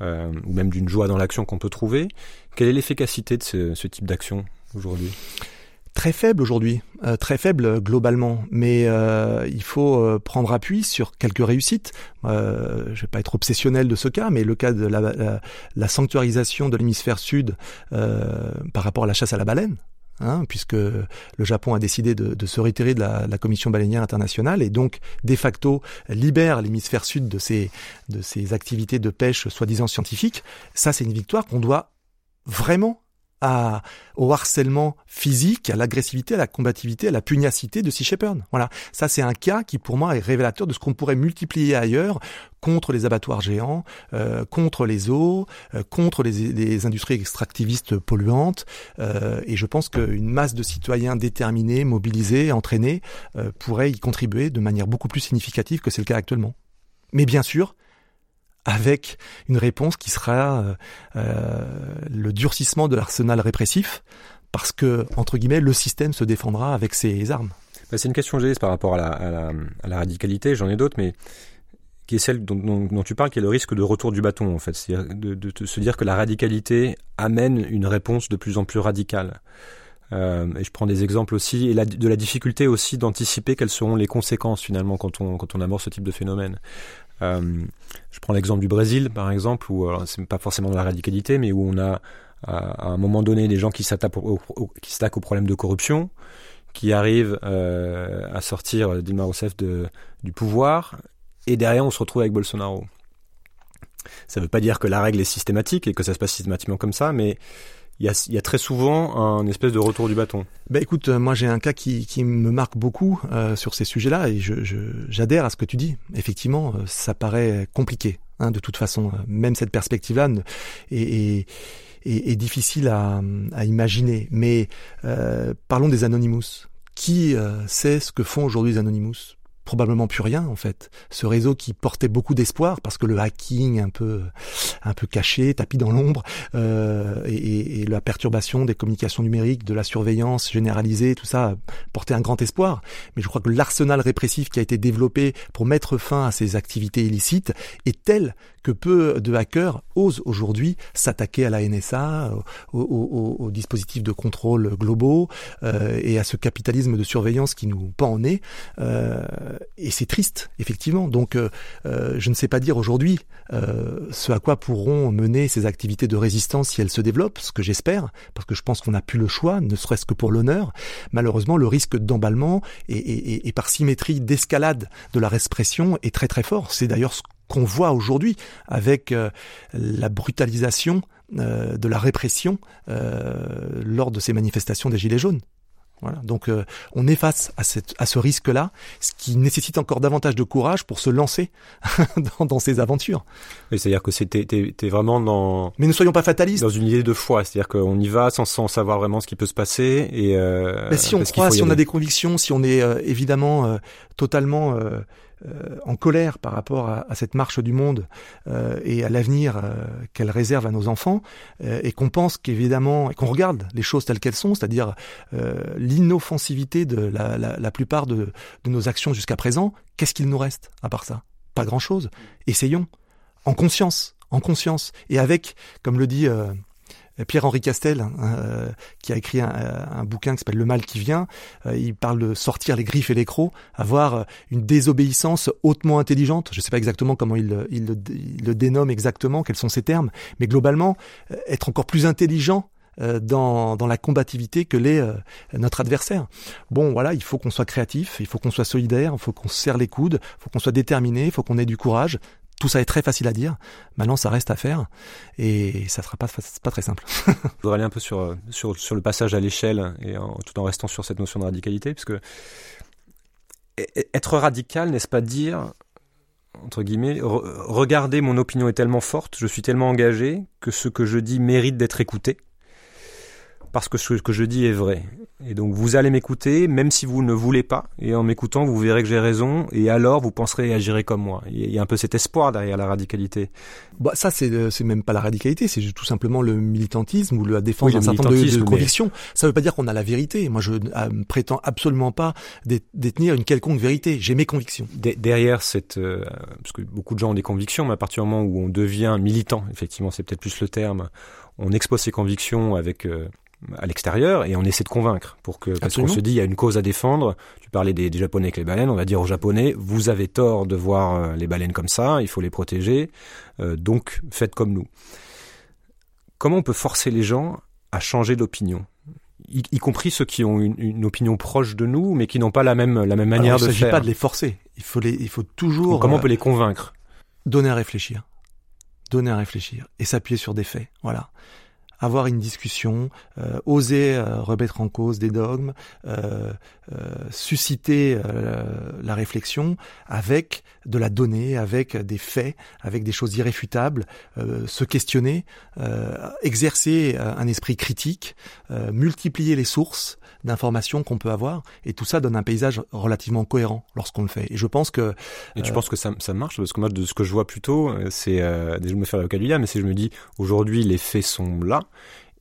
euh, ou même d'une joie dans l'action qu'on peut trouver. Quelle est l'efficacité de ce, type d'action aujourd'hui? Très faible aujourd'hui, euh, très faible euh, globalement, mais il faut prendre appui sur quelques réussites. je ne vais pas être obsessionnel de ce cas, mais le cas de la sanctuarisation de l'hémisphère sud par rapport à la chasse à la baleine, Hein, puisque le Japon a décidé de, se retirer de la, Commission baleinière internationale et donc de facto libère l'hémisphère sud de ces, de ces activités de pêche soi-disant scientifiques. Ça, c'est une victoire qu'on doit vraiment à, au harcèlement physique, à l'agressivité, à la combativité, à la pugnacité de Sea Shepherd. Voilà, ça c'est un cas qui pour moi est révélateur de ce qu'on pourrait multiplier ailleurs contre les abattoirs géants, euh, contre les eaux, euh, contre les, les, industries extractivistes polluantes. Euh, et je pense qu'une masse de citoyens déterminés, mobilisés, entraînés euh, pourrait y contribuer de manière beaucoup plus significative que c'est le cas actuellement. Mais bien sûr, avec une réponse qui sera euh, euh, le durcissement de l'arsenal répressif, parce que, entre guillemets, le système se défendra avec ses armes. Bah, c'est une question que j'ai par rapport à la, radicalité, j'en ai d'autres, mais qui est celle dont, tu parles, qui est le risque de retour du bâton, en fait. C'est-à-dire de, se dire que la radicalité amène une réponse de plus en plus radicale. Euh, et je prends des exemples aussi, et de la difficulté aussi d'anticiper quelles seront les conséquences finalement quand on, quand on amorce ce type de phénomène. Euh, je prends l'exemple du Brésil, par exemple, où c'est pas forcément de la radicalité, mais où on a à, un moment donné des gens qui s'attaquent au, qui s'attaquent au problème de corruption, qui arrivent euh, à sortir Dilma Rousseff de, du pouvoir, et derrière on se retrouve avec Bolsonaro. Ça ne veut pas dire que la règle est systématique et que ça se passe systématiquement comme ça, mais il y a, y a, très souvent un espèce de retour du bâton. Ben écoute, euh, moi j'ai un cas qui, qui me marque beaucoup euh, sur ces sujets-là et je, j'adhère à ce que tu dis. Effectivement, euh, ça paraît compliqué. Hein, de toute façon, même cette perspective-là est, est, est, difficile à, à, imaginer. Mais parlons des Anonymous. Qui sait ce que font aujourd'hui les Anonymous? Probablement plus rien en fait. Ce réseau qui portait beaucoup d'espoir parce que le hacking un peu un peu caché, tapis dans l'ombre, euh, et, et, la perturbation des communications numériques, de la surveillance généralisée, tout ça portait un grand espoir. Mais je crois que l'arsenal répressif qui a été développé pour mettre fin à ces activités illicites est tel que peu de hackers osent aujourd'hui s'attaquer à la NSA, aux, dispositifs de contrôle globaux euh, et à ce capitalisme de surveillance qui nous pend en nez. Euh, et c'est triste, effectivement. Donc, euh, euh, je ne sais pas dire aujourd'hui euh, ce à quoi pourront mener ces activités de résistance si elles se développent, ce que j'espère, parce que je pense qu'on n'a plus le choix, ne serait-ce que pour l'honneur. Malheureusement, le risque d'emballement et, et, par symétrie d'escalade de la répression est très très fort. C'est d'ailleurs ce qu'on voit aujourd'hui avec la brutalisation de la répression lors de ces manifestations des Gilets jaunes. Voilà. Donc euh, on est face à, cette, à ce risque-là, ce qui nécessite encore davantage de courage pour se lancer <laughs> dans, dans, ces aventures. c'est-à-dire que c'était t'es, vraiment dans. Mais ne soyons pas fatalistes. Dans une idée de foi, c'est-à-dire qu'on y va sans, sans savoir vraiment ce qui peut se passer. Et euh, Mais si on croit, si on a des convictions, si on est euh, évidemment euh, totalement euh, en colère par rapport à, cette marche du monde euh, et à l'avenir euh, qu'elle réserve à nos enfants, et qu'on pense qu'évidemment, et qu'on regarde les choses telles qu'elles sont, c'est-à-dire l'inoffensivité de la, la, plupart de, de nos actions jusqu'à présent, qu'est-ce qu'il nous reste à part ça? Pas grand-chose. Essayons, en conscience, en conscience, et avec, comme le dit Pierre-Henri Castel, hein, euh, qui a écrit un, bouquin qui s'appelle Le mal qui vient, euh, il parle de sortir les griffes et les crocs, avoir euh, une désobéissance hautement intelligente. Je ne sais pas exactement comment il, le, dénomme exactement, quels sont ces termes, mais globalement, être encore plus intelligent dans, dans la combativité que l'est notre adversaire. Bon, voilà, il faut qu'on soit créatif, il faut qu'on soit solidaire, il faut qu'on se serre les coudes, il faut qu'on soit déterminé, il faut qu'on ait du courage. Tout ça est très facile à dire. Maintenant, ça reste à faire et ça sera pas pas très simple. <laughs> Je voudrais aller un peu sur sur le passage à l'échelle et tout en restant sur cette notion de radicalité, puisque être radical, n'est-ce pas dire entre guillemets, regarder mon opinion est tellement forte, je suis tellement engagé que ce que je dis mérite d'être écouté parce que ce que je dis est vrai. Et donc vous allez m'écouter, même si vous ne voulez pas, et en m'écoutant, vous verrez que j'ai raison, et alors vous penserez et agirez comme moi. Il y a un peu cet espoir derrière la radicalité. Bah, ça, c'est euh, c'est même pas la radicalité, c'est tout simplement le militantisme ou la défense d'un certain nombre de, convictions. Ça veut pas dire qu'on a la vérité. Moi, je ne euh, prétends absolument pas détenir une quelconque vérité. J'ai mes convictions. derrière cette, euh, parce que beaucoup de gens ont des convictions, mais à partir du moment où on devient militant, effectivement, c'est peut-être plus le terme, on expose ses convictions avec à l'extérieur et on essaie de convaincre pour que parce qu'on se dit il y a une cause à défendre. Tu parlais des, japonais avec les baleines, on va dire aux japonais vous avez tort de voir euh, les baleines comme ça, il faut les protéger, euh, donc faites comme nous. Comment on peut forcer les gens à changer d'opinion? Y, compris ceux qui ont une, opinion proche de nous, mais qui n'ont pas la même la même manière de faire. Il ne s'agit pas de les forcer. Il faut les, il faut toujours. comment on euh, peut les convaincre? Donner à réfléchir, donner à réfléchir et s'appuyer sur des faits. Voilà avoir une discussion, euh, oser euh, remettre en cause des dogmes, euh, susciter la réflexion avec de la donnée, avec des faits, avec des choses irréfutables, se questionner, exercer un esprit critique, multiplier les sources d'informations qu'on peut avoir, et tout ça donne un paysage relativement cohérent lorsqu'on le fait. Et je pense que... Et tu penses que ça, ça marche? Parce que moi, de ce que je vois plutôt, c'est... Euh, déjà, je me fais l'avocat du mais si je me dis, aujourd'hui, les faits sont là,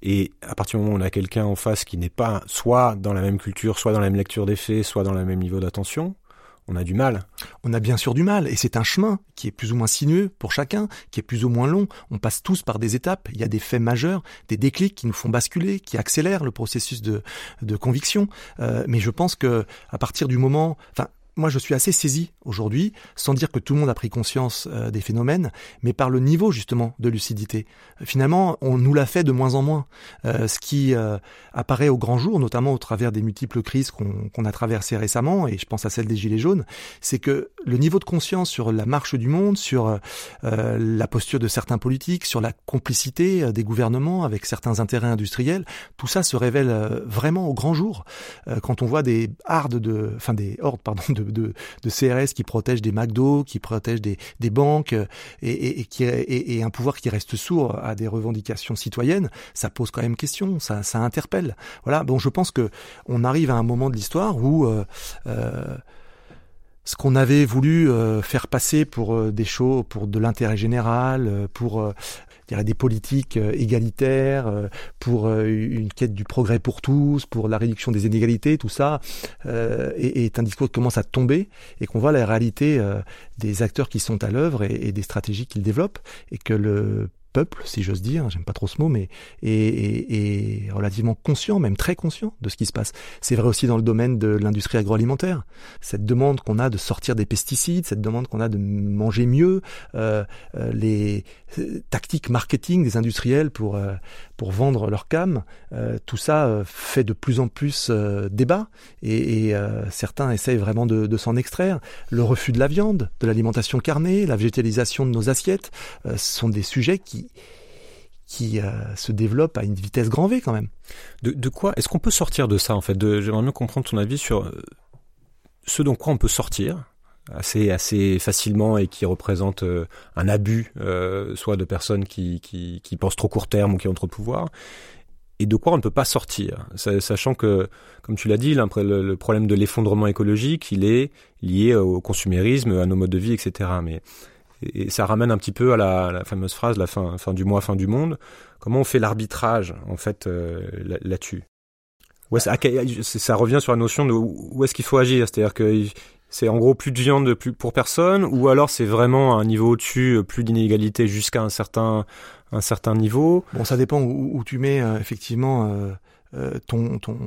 et à partir du moment où on a quelqu'un en face qui n'est pas soit dans la même culture, soit dans la même lecture des faits, soit dans le même niveau d'attention, on a du mal. On a bien sûr du mal, et c'est un chemin qui est plus ou moins sinueux pour chacun, qui est plus ou moins long. On passe tous par des étapes. Il y a des faits majeurs, des déclics qui nous font basculer, qui accélèrent le processus de, de conviction. Euh, mais je pense que à partir du moment, enfin, moi je suis assez saisi aujourd'hui, sans dire que tout le monde a pris conscience euh, des phénomènes, mais par le niveau justement de lucidité. Finalement, on nous l'a fait de moins en moins. Euh, ce qui euh, apparaît au grand jour, notamment au travers des multiples crises qu'on a traversées récemment, et je pense à celle des Gilets jaunes, c'est que le niveau de conscience sur la marche du monde, sur la posture de certains politiques, sur la complicité des gouvernements avec certains intérêts industriels, tout ça se révèle vraiment au grand jour. quand on voit des hardes de, enfin des hordes pardon de de, CRS qui protègent des McDo, qui protègent des, banques euh, et, qui, un pouvoir qui reste sourd à des revendications citoyennes, ça pose quand même question, ça, ça interpelle. Voilà. Bon, je pense que on arrive à un moment de l'histoire où euh, euh, ce qu'on avait voulu faire passer pour des choses, pour de l'intérêt général, pour dirais, des politiques euh, égalitaires, euh, pour euh, une quête du progrès pour tous, pour la réduction des inégalités, tout ça est, un discours qui commence à tomber et qu'on voit la réalité des acteurs qui sont à l'œuvre et des stratégies qu'ils développent et que le peuple, si j'ose dire, j'aime pas trop ce mot, mais est, relativement conscient, même très conscient de ce qui se passe. C'est vrai aussi dans le domaine de l'industrie agroalimentaire. Cette demande qu'on a de sortir des pesticides, cette demande qu'on a de manger mieux, euh, euh, les euh, tactiques marketing des industriels pour pour vendre leur cam, tout ça fait de plus en plus débat et, certains essayent vraiment de, de s'en extraire. Le refus de la viande, de l'alimentation carnée, la végétalisation de nos assiettes, sont des sujets qui qui euh, se développe à une vitesse grand V quand même. De, quoi Est-ce qu'on peut sortir de ça en fait? J'aimerais mieux comprendre ton avis sur euh, ce dont quoi on peut sortir assez assez facilement et qui représente euh, un abus, soit de personnes qui, qui, qui pensent trop court terme ou qui ont trop de pouvoir, et de quoi on ne peut pas sortir, sachant que, comme tu l'as dit, le problème de l'effondrement écologique, il est lié au consumérisme, à nos modes de vie, etc. Mais et, ça ramène un petit peu à la, fameuse phrase la fin, fin du mois, fin du monde. Comment on fait l'arbitrage en fait euh, là-dessus? Ça revient sur la notion de où est-ce qu'il faut agir, c'est-à-dire que c'est en gros plus de viande pour personne, ou alors c'est vraiment un niveau au-dessus, plus d'inégalité jusqu'à un certain un certain niveau? Bon, ça dépend où, tu mets effectivement euh, ton, ton,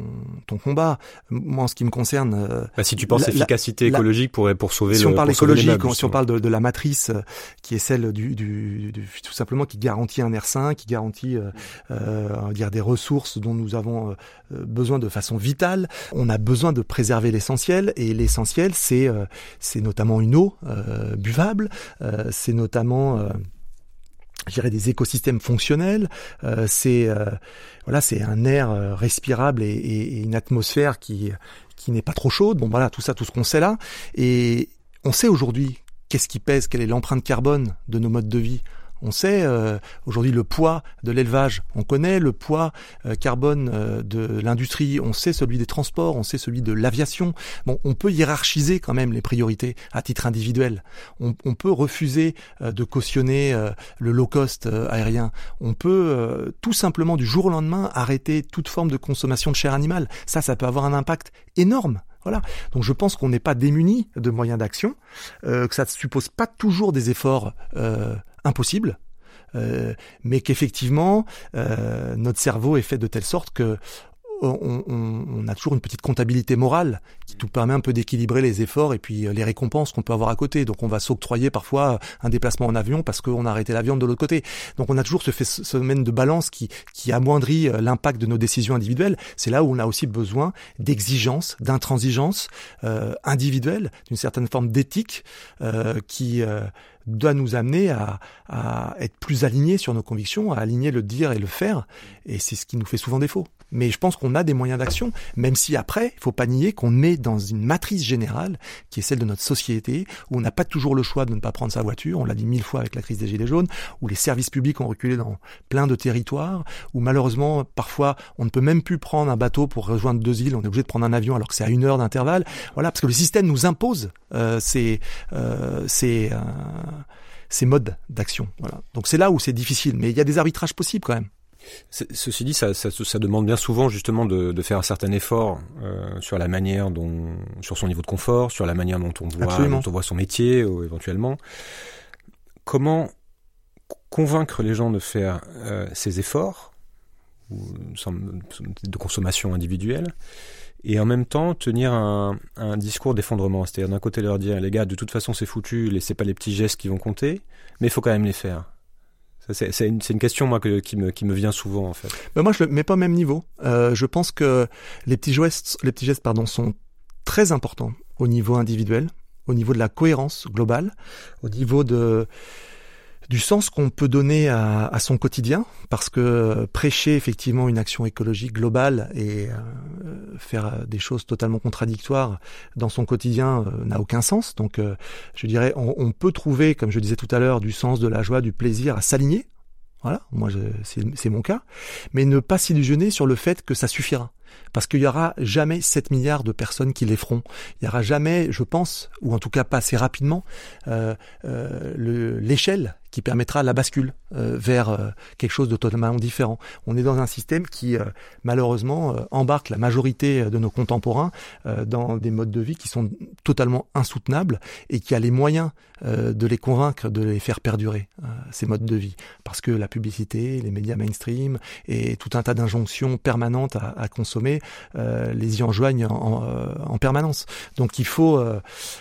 ton combat. Moi, en ce qui me concerne, euh, bah, si tu penses efficacité écologique pour pour sauver si le, on parle écologique, si on parle de, de, la matrice euh, qui est celle du, du, du, tout simplement qui garantit un air sain, qui garantit euh, dire des ressources dont nous avons besoin de façon vitale. On a besoin de préserver l'essentiel et l'essentiel c'est c'est notamment une eau buvable, c'est notamment je dirais des écosystèmes fonctionnels. Euh, c'est euh, voilà, c'est un air euh, respirable et, et, une atmosphère qui qui n'est pas trop chaude. Bon voilà, tout ça, tout ce qu'on sait là. Et on sait aujourd'hui qu'est-ce qui pèse, quelle est l'empreinte carbone de nos modes de vie. On sait euh, aujourd'hui le poids de l'élevage, on connaît le poids euh, carbone euh, de l'industrie, on sait celui des transports, on sait celui de l'aviation. Bon, on peut hiérarchiser quand même les priorités à titre individuel. On, on peut refuser de cautionner le low cost aérien. On peut tout simplement du jour au lendemain arrêter toute forme de consommation de chair animale. Ça, ça peut avoir un impact énorme. Voilà. Donc je pense qu'on n'est pas démuni de moyens d'action, que ça ne suppose pas toujours des efforts impossible, euh, mais qu'effectivement euh, notre cerveau est fait de telle sorte que on, on, on, a toujours une petite comptabilité morale qui nous permet un peu d'équilibrer les efforts et puis euh, les récompenses qu'on peut avoir à côté. Donc on va s'octroyer parfois un déplacement en avion parce qu'on a arrêté l'avion de l'autre côté. Donc on a toujours ce phénomène de balance qui, qui amoindrit euh, l'impact de nos décisions individuelles. C'est là où on a aussi besoin d'exigence, d'intransigeance euh, individuelle, d'une certaine forme d'éthique euh, qui euh, doit nous amener à, à, être plus alignés sur nos convictions, à aligner le dire et le faire. Et c'est ce qui nous fait souvent défaut. Mais je pense qu'on a des moyens d'action, même si après, il faut pas nier qu'on est dans une matrice générale qui est celle de notre société, où on n'a pas toujours le choix de ne pas prendre sa voiture, on l'a dit mille fois avec la crise des Gilets jaunes, où les services publics ont reculé dans plein de territoires, où malheureusement, parfois, on ne peut même plus prendre un bateau pour rejoindre deux îles, on est obligé de prendre un avion alors que c'est à une heure d'intervalle. Voilà, parce que le système nous impose euh, ces, euh, ces, euh, ces modes d'action. Voilà. Donc c'est là où c'est difficile, mais il y a des arbitrages possibles quand même. Ceci dit, ça, ça, ça, demande bien souvent justement de, de faire un certain effort euh, sur la manière dont, sur son niveau de confort, sur la manière dont on voit, dont on voit son métier, ou éventuellement. Comment convaincre les gens de faire euh, ces efforts de consommation individuelle et en même temps tenir un, un discours d'effondrement, c'est-à-dire d'un côté leur dire les gars de toute façon c'est foutu, c'est pas les petits gestes qui vont compter, mais il faut quand même les faire. C'est une, une, question moi que, qui, me, qui me vient souvent en fait. Ben moi je le mets pas au même niveau. Euh, je pense que les petits gestes, les petits gestes pardon, sont très importants au niveau individuel, au niveau de la cohérence globale, au niveau de du sens qu'on peut donner à, son quotidien, parce que prêcher effectivement une action écologique globale et euh, faire des choses totalement contradictoires dans son quotidien euh, n'a aucun sens. Donc, euh, je dirais, on, on, peut trouver, comme je disais tout à l'heure, du sens, de la joie, du plaisir à s'aligner. Voilà, moi c'est mon cas, mais ne pas s'illusionner sur le fait que ça suffira parce qu'il y aura jamais 7 milliards de personnes qui les feront. Il y aura jamais, je pense, ou en tout cas pas assez rapidement, euh, euh, l'échelle qui permettra la bascule euh, vers quelque chose de totalement différent. On est dans un système qui malheureusement embarque la majorité de nos contemporains dans des modes de vie qui sont totalement insoutenables et qui a les moyens de les convaincre de les faire perdurer ces modes de vie parce que la publicité, les médias mainstream et tout un tas d'injonctions permanentes à consommer les y enjoignent en, en, permanence. Donc il faut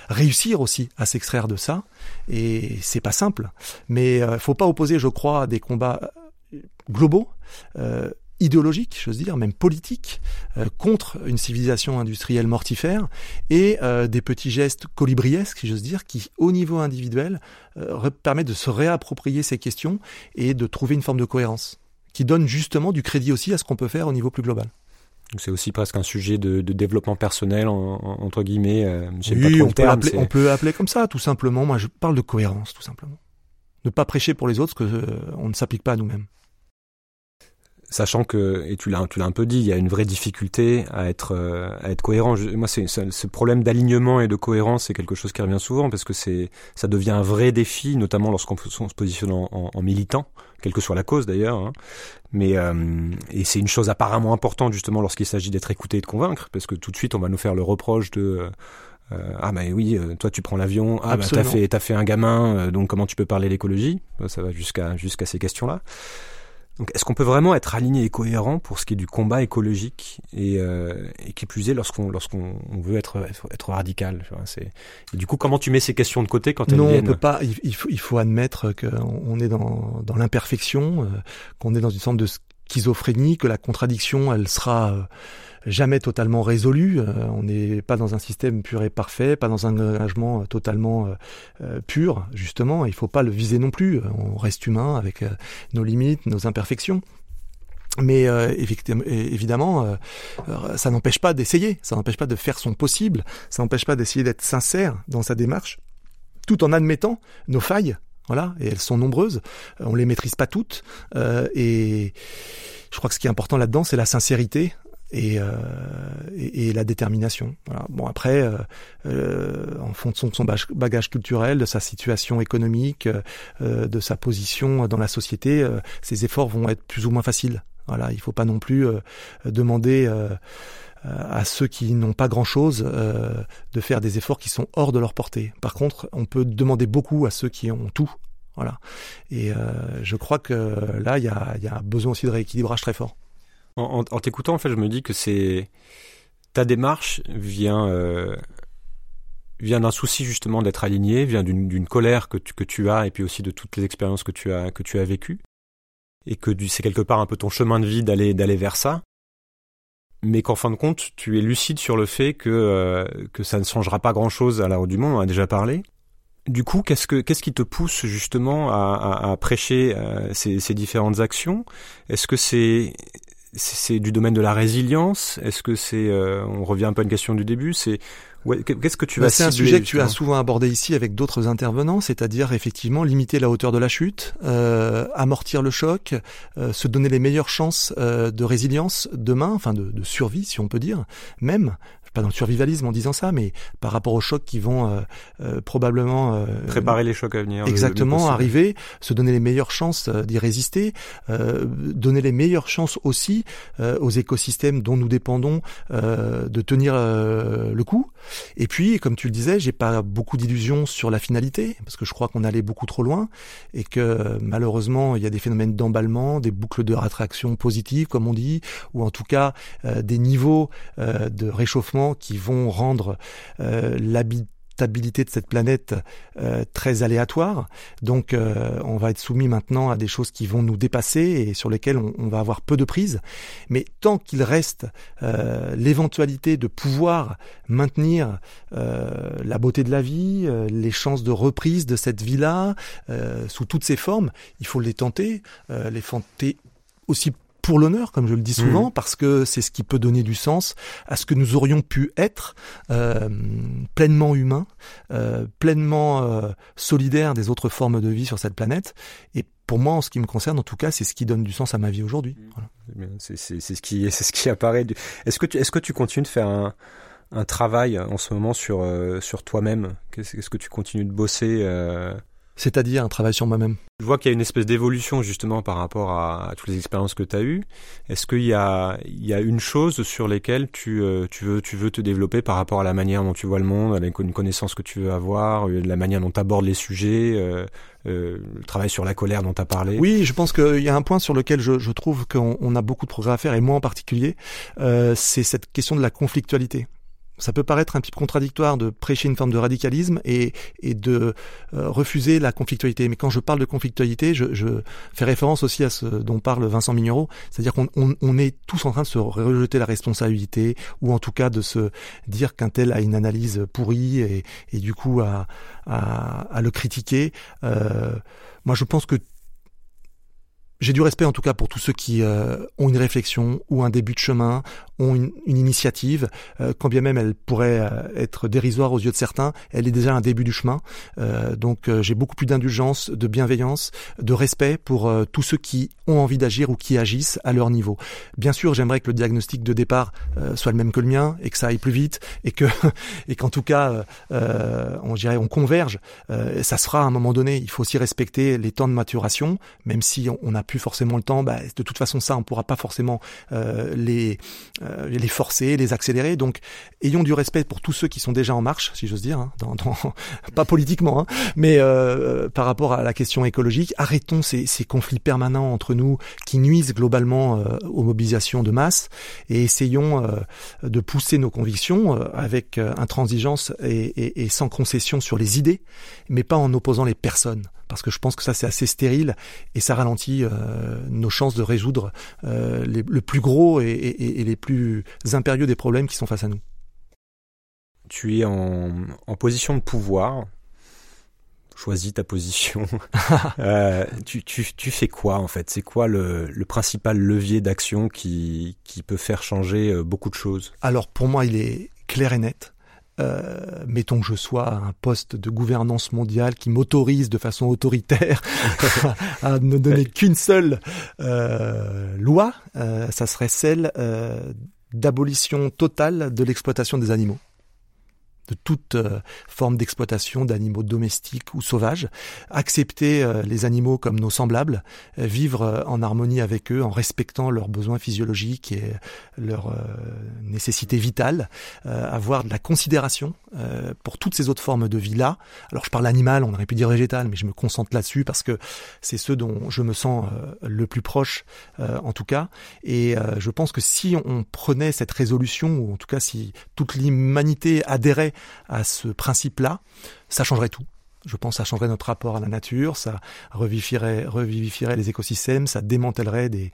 réussir aussi à s'extraire de ça et c'est pas simple mais il euh, faut pas opposer, je crois, des combats euh, globaux, euh, idéologiques, j'ose dire, même politiques, euh, contre une civilisation industrielle mortifère, et euh, des petits gestes colibriesques, si j'ose dire, qui, au niveau individuel, euh, permettent de se réapproprier ces questions et de trouver une forme de cohérence, qui donne justement du crédit aussi à ce qu'on peut faire au niveau plus global. C'est aussi presque un sujet de, de développement personnel, en, en, entre guillemets. oui, on, peut terme, on peut l'appeler comme ça, tout simplement. Moi, je parle de cohérence, tout simplement ne pas prêcher pour les autres que euh, on ne s'applique pas à nous-mêmes. Sachant que, et tu l'as, tu l'as un peu dit, il y a une vraie difficulté à être, euh, à être cohérent. moi, c'est, ce problème d'alignement et de cohérence, c'est quelque chose qui revient souvent parce que c'est, ça devient un vrai défi, notamment lorsqu'on se positionne en, en, militant, quelle que soit la cause d'ailleurs. Hein. Mais euh, et c'est une chose apparemment importante justement lorsqu'il s'agit d'être écouté et de convaincre, parce que tout de suite on va nous faire le reproche de ah bah oui, toi tu prends l'avion, ah bah t'as fait t'as fait un gamin, donc comment tu peux parler l'écologie Ça va jusqu'à jusqu'à ces questions-là. Donc, est-ce qu'on peut vraiment être aligné et cohérent pour ce qui est du combat écologique et, euh, et qui plus est lorsqu'on lorsqu'on veut être, être, radical c'est... Du coup, comment tu mets ces questions de côté quand elles non, viennent on peut pas. Il faut, il faut admettre qu'on est dans, dans l'imperfection, euh, qu'on est dans une sorte de schizophrénie, que la contradiction, elle sera euh, jamais totalement résolu. Euh, on n'est pas dans un système pur et parfait, pas dans un engagement totalement euh, euh, pur, justement. Il faut pas le viser non plus. On reste humain avec nos limites, nos imperfections. Mais évidemment, ça n'empêche pas d'essayer, ça n'empêche pas de faire son possible, ça n'empêche pas d'essayer d'être sincère dans sa démarche, tout en admettant nos failles. Voilà, et elles sont nombreuses. On les maîtrise pas toutes. et je crois que ce qui est important là-dedans, c'est la sincérité et, euh, et, la détermination. Voilà. Bon après, euh, euh, en fonction de son bagage culturel, de sa situation économique, euh, de sa position dans la société, ses efforts vont être plus ou moins faciles. Voilà, il faut pas non plus demander à ceux qui n'ont pas grand-chose de faire des efforts qui sont hors de leur portée. Par contre, on peut demander beaucoup à ceux qui ont tout. Voilà. Et je crois que là, il y a, y a besoin aussi de rééquilibrage très fort. En, t'écoutant, en fait, je me dis que c'est ta démarche vient euh, vient d'un souci justement d'être aligné, vient d'une colère que tu, que tu as et puis aussi de toutes les expériences que tu as que tu as vécues et que c'est quelque part un peu ton chemin de vie d'aller d'aller vers ça. Mais qu'en fin de compte, tu es lucide sur le fait que euh, que ça ne changera pas grand chose à l'heure du monde. On a déjà parlé. Du coup, qu'est-ce que qu'est-ce qui te pousse justement à prêcher euh, ces, ces différentes actions? Est-ce que c'est c'est du domaine de la résilience. Est-ce que c'est, euh, on revient un peu à une question du début, c'est Qu'est-ce que tu bah, vas C'est un sujet que tu as souvent abordé ici avec d'autres intervenants, c'est-à-dire effectivement limiter la hauteur de la chute, euh, amortir le choc, euh, se donner les meilleures chances euh, de résilience demain, enfin de, de, survie si on peut dire, même pas dans le survivalisme en disant ça, mais par rapport aux chocs qui vont euh, euh probablement euh, préparer les chocs à venir. Exactement, arriver, se donner les meilleures chances d'y résister, donner les meilleures chances aussi aux écosystèmes dont nous dépendons de tenir le coup. Et puis, comme tu le disais, j'ai pas beaucoup d'illusions sur la finalité parce que je crois qu'on allait beaucoup trop loin et que malheureusement il y a des phénomènes d'emballement, des boucles de rétraction positives comme on dit, ou en tout cas des niveaux de réchauffement qui vont rendre euh, l'habitabilité de cette planète euh, très aléatoire. Donc euh, on va être soumis maintenant à des choses qui vont nous dépasser et sur lesquelles on, va avoir peu de prise. Mais tant qu'il reste l'éventualité de pouvoir maintenir la beauté de la vie, les chances de reprise de cette vie-là, sous toutes ses formes, il faut les tenter, les tenter aussi pour l'honneur, comme je le dis souvent, mmh. parce que c'est ce qui peut donner du sens à ce que nous aurions pu être, euh, pleinement humains, euh, pleinement euh, solidaires des autres formes de vie sur cette planète. Et pour moi, en ce qui me concerne, en tout cas, c'est ce qui donne du sens à ma vie aujourd'hui. Voilà. C'est ce qui, <laughs> c'est ce qui apparaît. Est-ce que tu, est-ce que tu continues de faire un, un travail en ce moment sur euh, sur toi-même? Est-ce que tu continues de bosser euh, c'est-à-dire un travail sur moi-même. Je vois qu'il y a une espèce d'évolution justement par rapport à, toutes les expériences que tu as eues. Est-ce qu'il y a, il y a une chose sur lesquelles tu, euh, tu, veux, tu veux te développer par rapport à la manière dont tu vois le monde, à une connaissance que tu veux avoir, euh, la manière dont tu abordes les sujets, euh, euh, le travail sur la colère dont tu as parlé? Oui, je pense qu'il y a un point sur lequel je, je trouve qu'on a beaucoup de progrès à faire, et moi en particulier, c'est cette question de la conflictualité ça peut paraître un petit peu contradictoire de prêcher une forme de radicalisme et, et de euh, refuser la conflictualité. Mais quand je parle de conflictualité, je, je, fais référence aussi à ce dont parle Vincent Mignereau, c'est-à-dire qu'on on, on est tous en train de se rejeter la responsabilité, ou en tout cas de se dire qu'un tel a une analyse pourrie et, et du coup à, à, à le critiquer. Euh, moi, je pense que j'ai du respect en tout cas pour tous ceux qui euh, ont une réflexion ou un début de chemin, ont une, initiative, euh, quand bien même elle pourrait euh, être dérisoire aux yeux de certains, elle est déjà un début du chemin. donc j'ai beaucoup plus d'indulgence, de bienveillance, de respect pour tous ceux qui ont envie d'agir ou qui agissent à leur niveau. Bien sûr, j'aimerais que le diagnostic de départ soit le même que le mien et que ça aille plus vite et que <laughs> et qu'en tout cas on dirait on converge. ça se fera à un moment donné. Il faut aussi respecter les temps de maturation, même si on, on a plus forcément le temps, bah, de toute façon ça, on pourra pas forcément les les forcer, les accélérer. Donc, ayons du respect pour tous ceux qui sont déjà en marche, si j'ose dire, hein, <laughs> pas politiquement, hein, mais par rapport à la question écologique. Arrêtons ces, ces conflits permanents entre nous qui nuisent globalement aux mobilisations de masse et essayons de pousser nos convictions avec intransigeance et, et sans concession sur les idées, mais pas en opposant les personnes parce que je pense que ça c'est assez stérile et ça ralentit euh, nos chances de résoudre euh, les, le plus gros et, et, les plus impérieux des problèmes qui sont face à nous. Tu es en, en position de pouvoir, choisis ta position. <laughs> euh, tu, tu, tu, fais quoi en fait? C'est quoi le, le, principal levier d'action qui, qui peut faire changer beaucoup de choses? Alors pour moi il est clair et net. Euh, mettons que je sois à un poste de gouvernance mondiale qui m'autorise de façon autoritaire <laughs> à ne donner qu'une seule euh, loi, euh, ça serait celle d'abolition totale de l'exploitation des animaux de toute euh, forme d'exploitation d'animaux domestiques ou sauvages, accepter euh, les animaux comme nos semblables, euh, vivre en harmonie avec eux en respectant leurs besoins physiologiques et leurs nécessités vitales, avoir de la considération pour toutes ces autres formes de vie-là. Alors je parle animal, on aurait pu dire végétal, mais je me concentre là-dessus parce que c'est ceux dont je me sens le plus proche en tout cas. Et je pense que si on prenait cette résolution, ou en tout cas si toute l'humanité adhérait à ce principe-là, ça changerait tout. Je pense que ça changerait notre rapport à la nature, ça revivifierait, revivifierait les écosystèmes, ça démantèlerait des,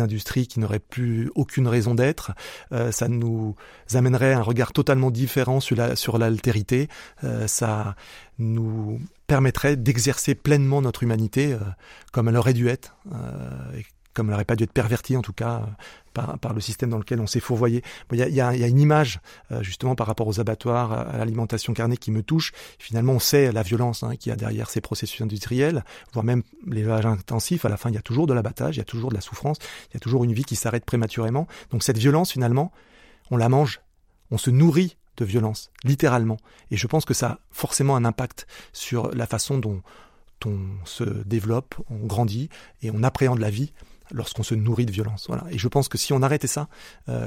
industries qui n'auraient plus aucune raison d'être, euh, ça nous amènerait un regard totalement différent sur l'altérité, euh, ça nous permettrait d'exercer pleinement notre humanité euh, comme elle aurait dû être, comme elle n'aurait pas dû être pervertie en tout cas par, le système dans lequel on s'est fourvoyé. Il y, a, une image euh, justement par rapport aux abattoirs, à l'alimentation carnée qui me touche. Finalement, on sait la violence hein, qu'il y a derrière ces processus industriels, voire même l'élevage intensif. À la fin, il y a toujours de l'abattage, il y a toujours de la souffrance, il y a toujours une vie qui s'arrête prématurément. Donc cette violence, finalement, on la mange, on se nourrit de violence, littéralement. Et je pense que ça a forcément un impact sur la façon dont on se développe, on grandit et on appréhende la vie lorsqu'on se nourrit de violence. Voilà. Et je pense que si on arrêtait ça, euh,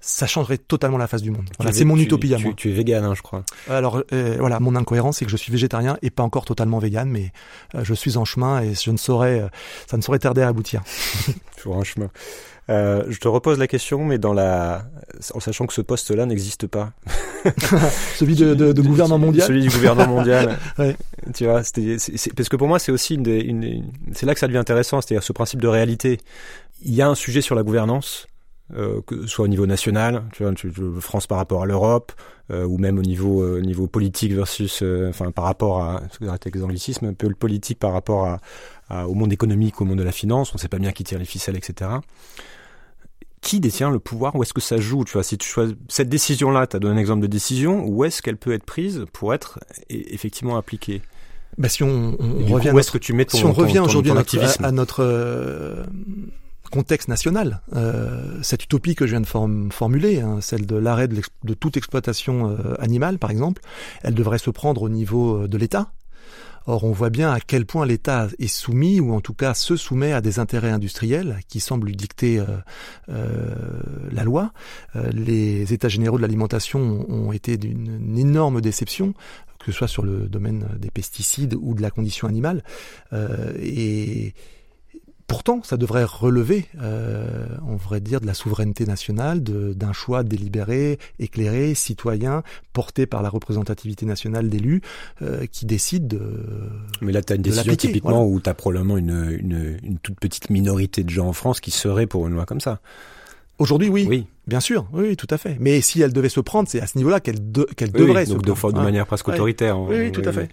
ça changerait totalement la face du monde. Voilà, c'est mon utopie à moi. Tu es vegan, hein, je crois. Alors euh, voilà, mon incohérence, c'est que je suis végétarien et pas encore totalement vegan, mais euh, je suis en chemin et je ne saurais, ça ne saurait tarder à aboutir. <laughs> Toujours en chemin. Euh, je te repose la question, mais dans la, en sachant que ce poste-là n'existe pas. <laughs> Celui de, de, de, gouvernement mondial. Celui du gouvernement mondial. <laughs> ouais. Tu vois, c'était, parce que pour moi, c'est aussi une, des, une c'est là que ça devient intéressant, c'est-à-dire ce principe de réalité. Il y a un sujet sur la gouvernance, euh, que soit au niveau national, tu vois, France par rapport à l'Europe, euh, ou même au niveau euh, niveau politique versus, euh, enfin par rapport à, avec les anglicismes, un peu le politique par rapport à, au monde économique, au monde de la finance, on sait pas bien qui tire les ficelles, etc qui détient le pouvoir Où est-ce que ça joue Tu vois, si tu choisis cette décision-là, tu as donné un exemple de décision. Où est-ce qu'elle peut être prise pour être effectivement appliquée? Bah, si on, on revient, où est-ce que tu mets ton, si on revient aujourd'hui à, notre euh, contexte national, euh, cette utopie que je viens de formuler, hein, celle de l'arrêt de, de, toute exploitation euh, animale, par exemple, elle devrait se prendre au niveau euh, de l'État, Or, on voit bien à quel point l'État est soumis, ou en tout cas se soumet à des intérêts industriels qui semblent lui dicter euh, euh, la loi. Euh, les États généraux de l'alimentation ont été d'une énorme déception que ce soit sur le domaine des pesticides ou de la condition animale. Pourtant, ça devrait relever, euh, on devrait dire, de la souveraineté nationale, d'un choix délibéré, éclairé, citoyen, porté par la représentativité nationale d'élus, euh, qui décide de. Mais là, tu as une décision typiquement où tu as probablement une, une, une toute petite minorité de gens en France qui seraient pour une loi comme ça. Aujourd'hui, oui. Oui. Bien sûr, oui, tout à fait. Mais si elle devait se prendre, c'est à ce niveau-là qu'elle qu'elle devrait se donc prendre. De, de manière presque autoritaire. Oui, oui, tout à fait.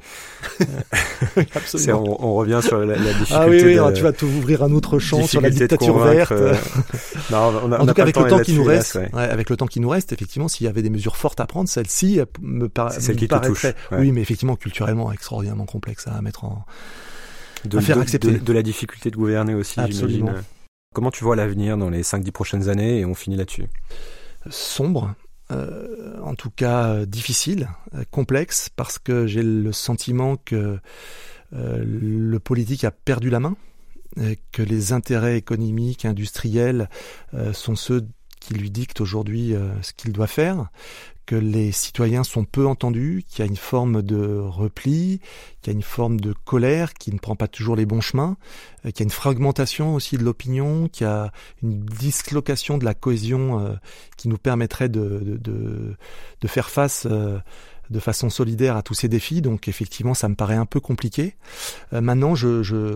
<laughs> absolument. On, on, revient sur la, la difficulté. Ah oui, oui, tu vas t'ouvrir un autre champ sur la dictature verte. Euh, <laughs> non, on a, en tout cas, avec le temps qui nous reste, ouais. avec le temps qui nous reste, effectivement, s'il y avait des mesures fortes à prendre, celle-ci me, par, celle me paraîtrait, oui, mais effectivement, culturellement, extraordinairement complexe à mettre en, de, à faire accepter. De, de, la difficulté de gouverner aussi, j'imagine. Comment tu vois l'avenir dans les 5-10 prochaines années et on finit là-dessus? Sombre, euh, en tout cas euh, difficile, euh, complexe, parce que j'ai le sentiment que le politique a perdu la main. que les intérêts économiques, industriels sont ceux qui lui dictent aujourd'hui ce qu'il doit faire, que les citoyens sont peu entendus, qu'il y a une forme de repli, qu'il y a une forme de colère qui ne prend pas toujours les bons chemins, qu'il y a une fragmentation aussi de l'opinion, qu'il y a une dislocation de la cohésion qui nous permettrait de, de, de, faire face de façon solidaire à tous ces défis. Donc effectivement, ça me paraît un peu compliqué. Euh, maintenant, je je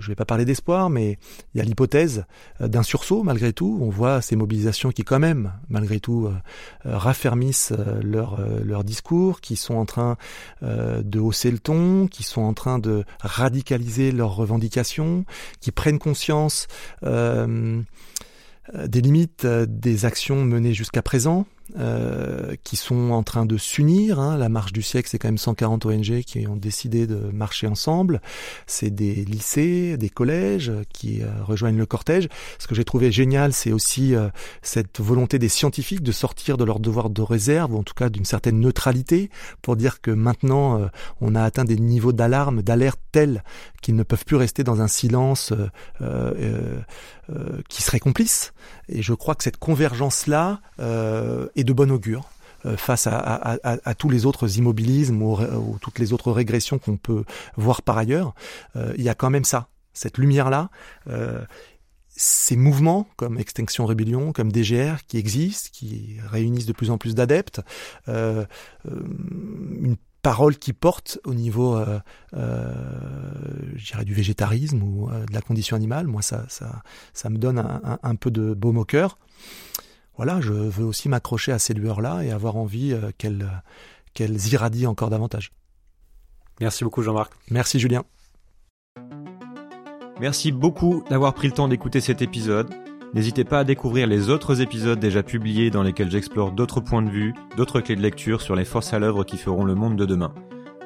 je vais pas parler d'espoir, mais il y a l'hypothèse euh, d'un sursaut malgré tout. On voit ces mobilisations qui quand même, malgré tout, euh, raffermissent leur discours, qui sont en train de hausser le ton, qui sont en train de radicaliser leurs revendications, qui prennent conscience des limites des actions menées jusqu'à présent. Qui sont en train de s'unir. Hein. La marche du siècle, c'est quand même 140 ONG qui ont décidé de marcher ensemble. C'est des lycées, des collèges qui euh, rejoignent le cortège. Ce que j'ai trouvé génial, c'est aussi euh, cette volonté des scientifiques de sortir de leur devoir de réserve, ou en tout cas d'une certaine neutralité, pour dire que maintenant, on a atteint des niveaux d'alarme, d'alerte tels qu'ils ne peuvent plus rester dans un silence qui serait complice. Et je crois que cette convergence-là et de bon augure euh, face à, tous les autres immobilismes ou, toutes les autres régressions qu'on peut voir par ailleurs. Euh, il y a quand même ça, cette lumière-là. Euh, ces mouvements comme Extinction Rébellion, comme DGR, qui existent, qui réunissent de plus en plus d'adeptes, une parole qui porte au niveau, dirais, du végétarisme ou de la condition animale. Moi, ça, ça, ça me donne un, un peu de baume au cœur voilà, je veux aussi m'accrocher à ces lueurs-là et avoir envie euh, qu'elles qu'elles irradient encore davantage. Merci beaucoup Jean-Marc. Merci Julien. Merci beaucoup d'avoir pris le temps d'écouter cet épisode. N'hésitez pas à découvrir les autres épisodes déjà publiés dans lesquels j'explore d'autres points de vue, d'autres clés de lecture sur les forces à l'œuvre qui feront le monde de demain.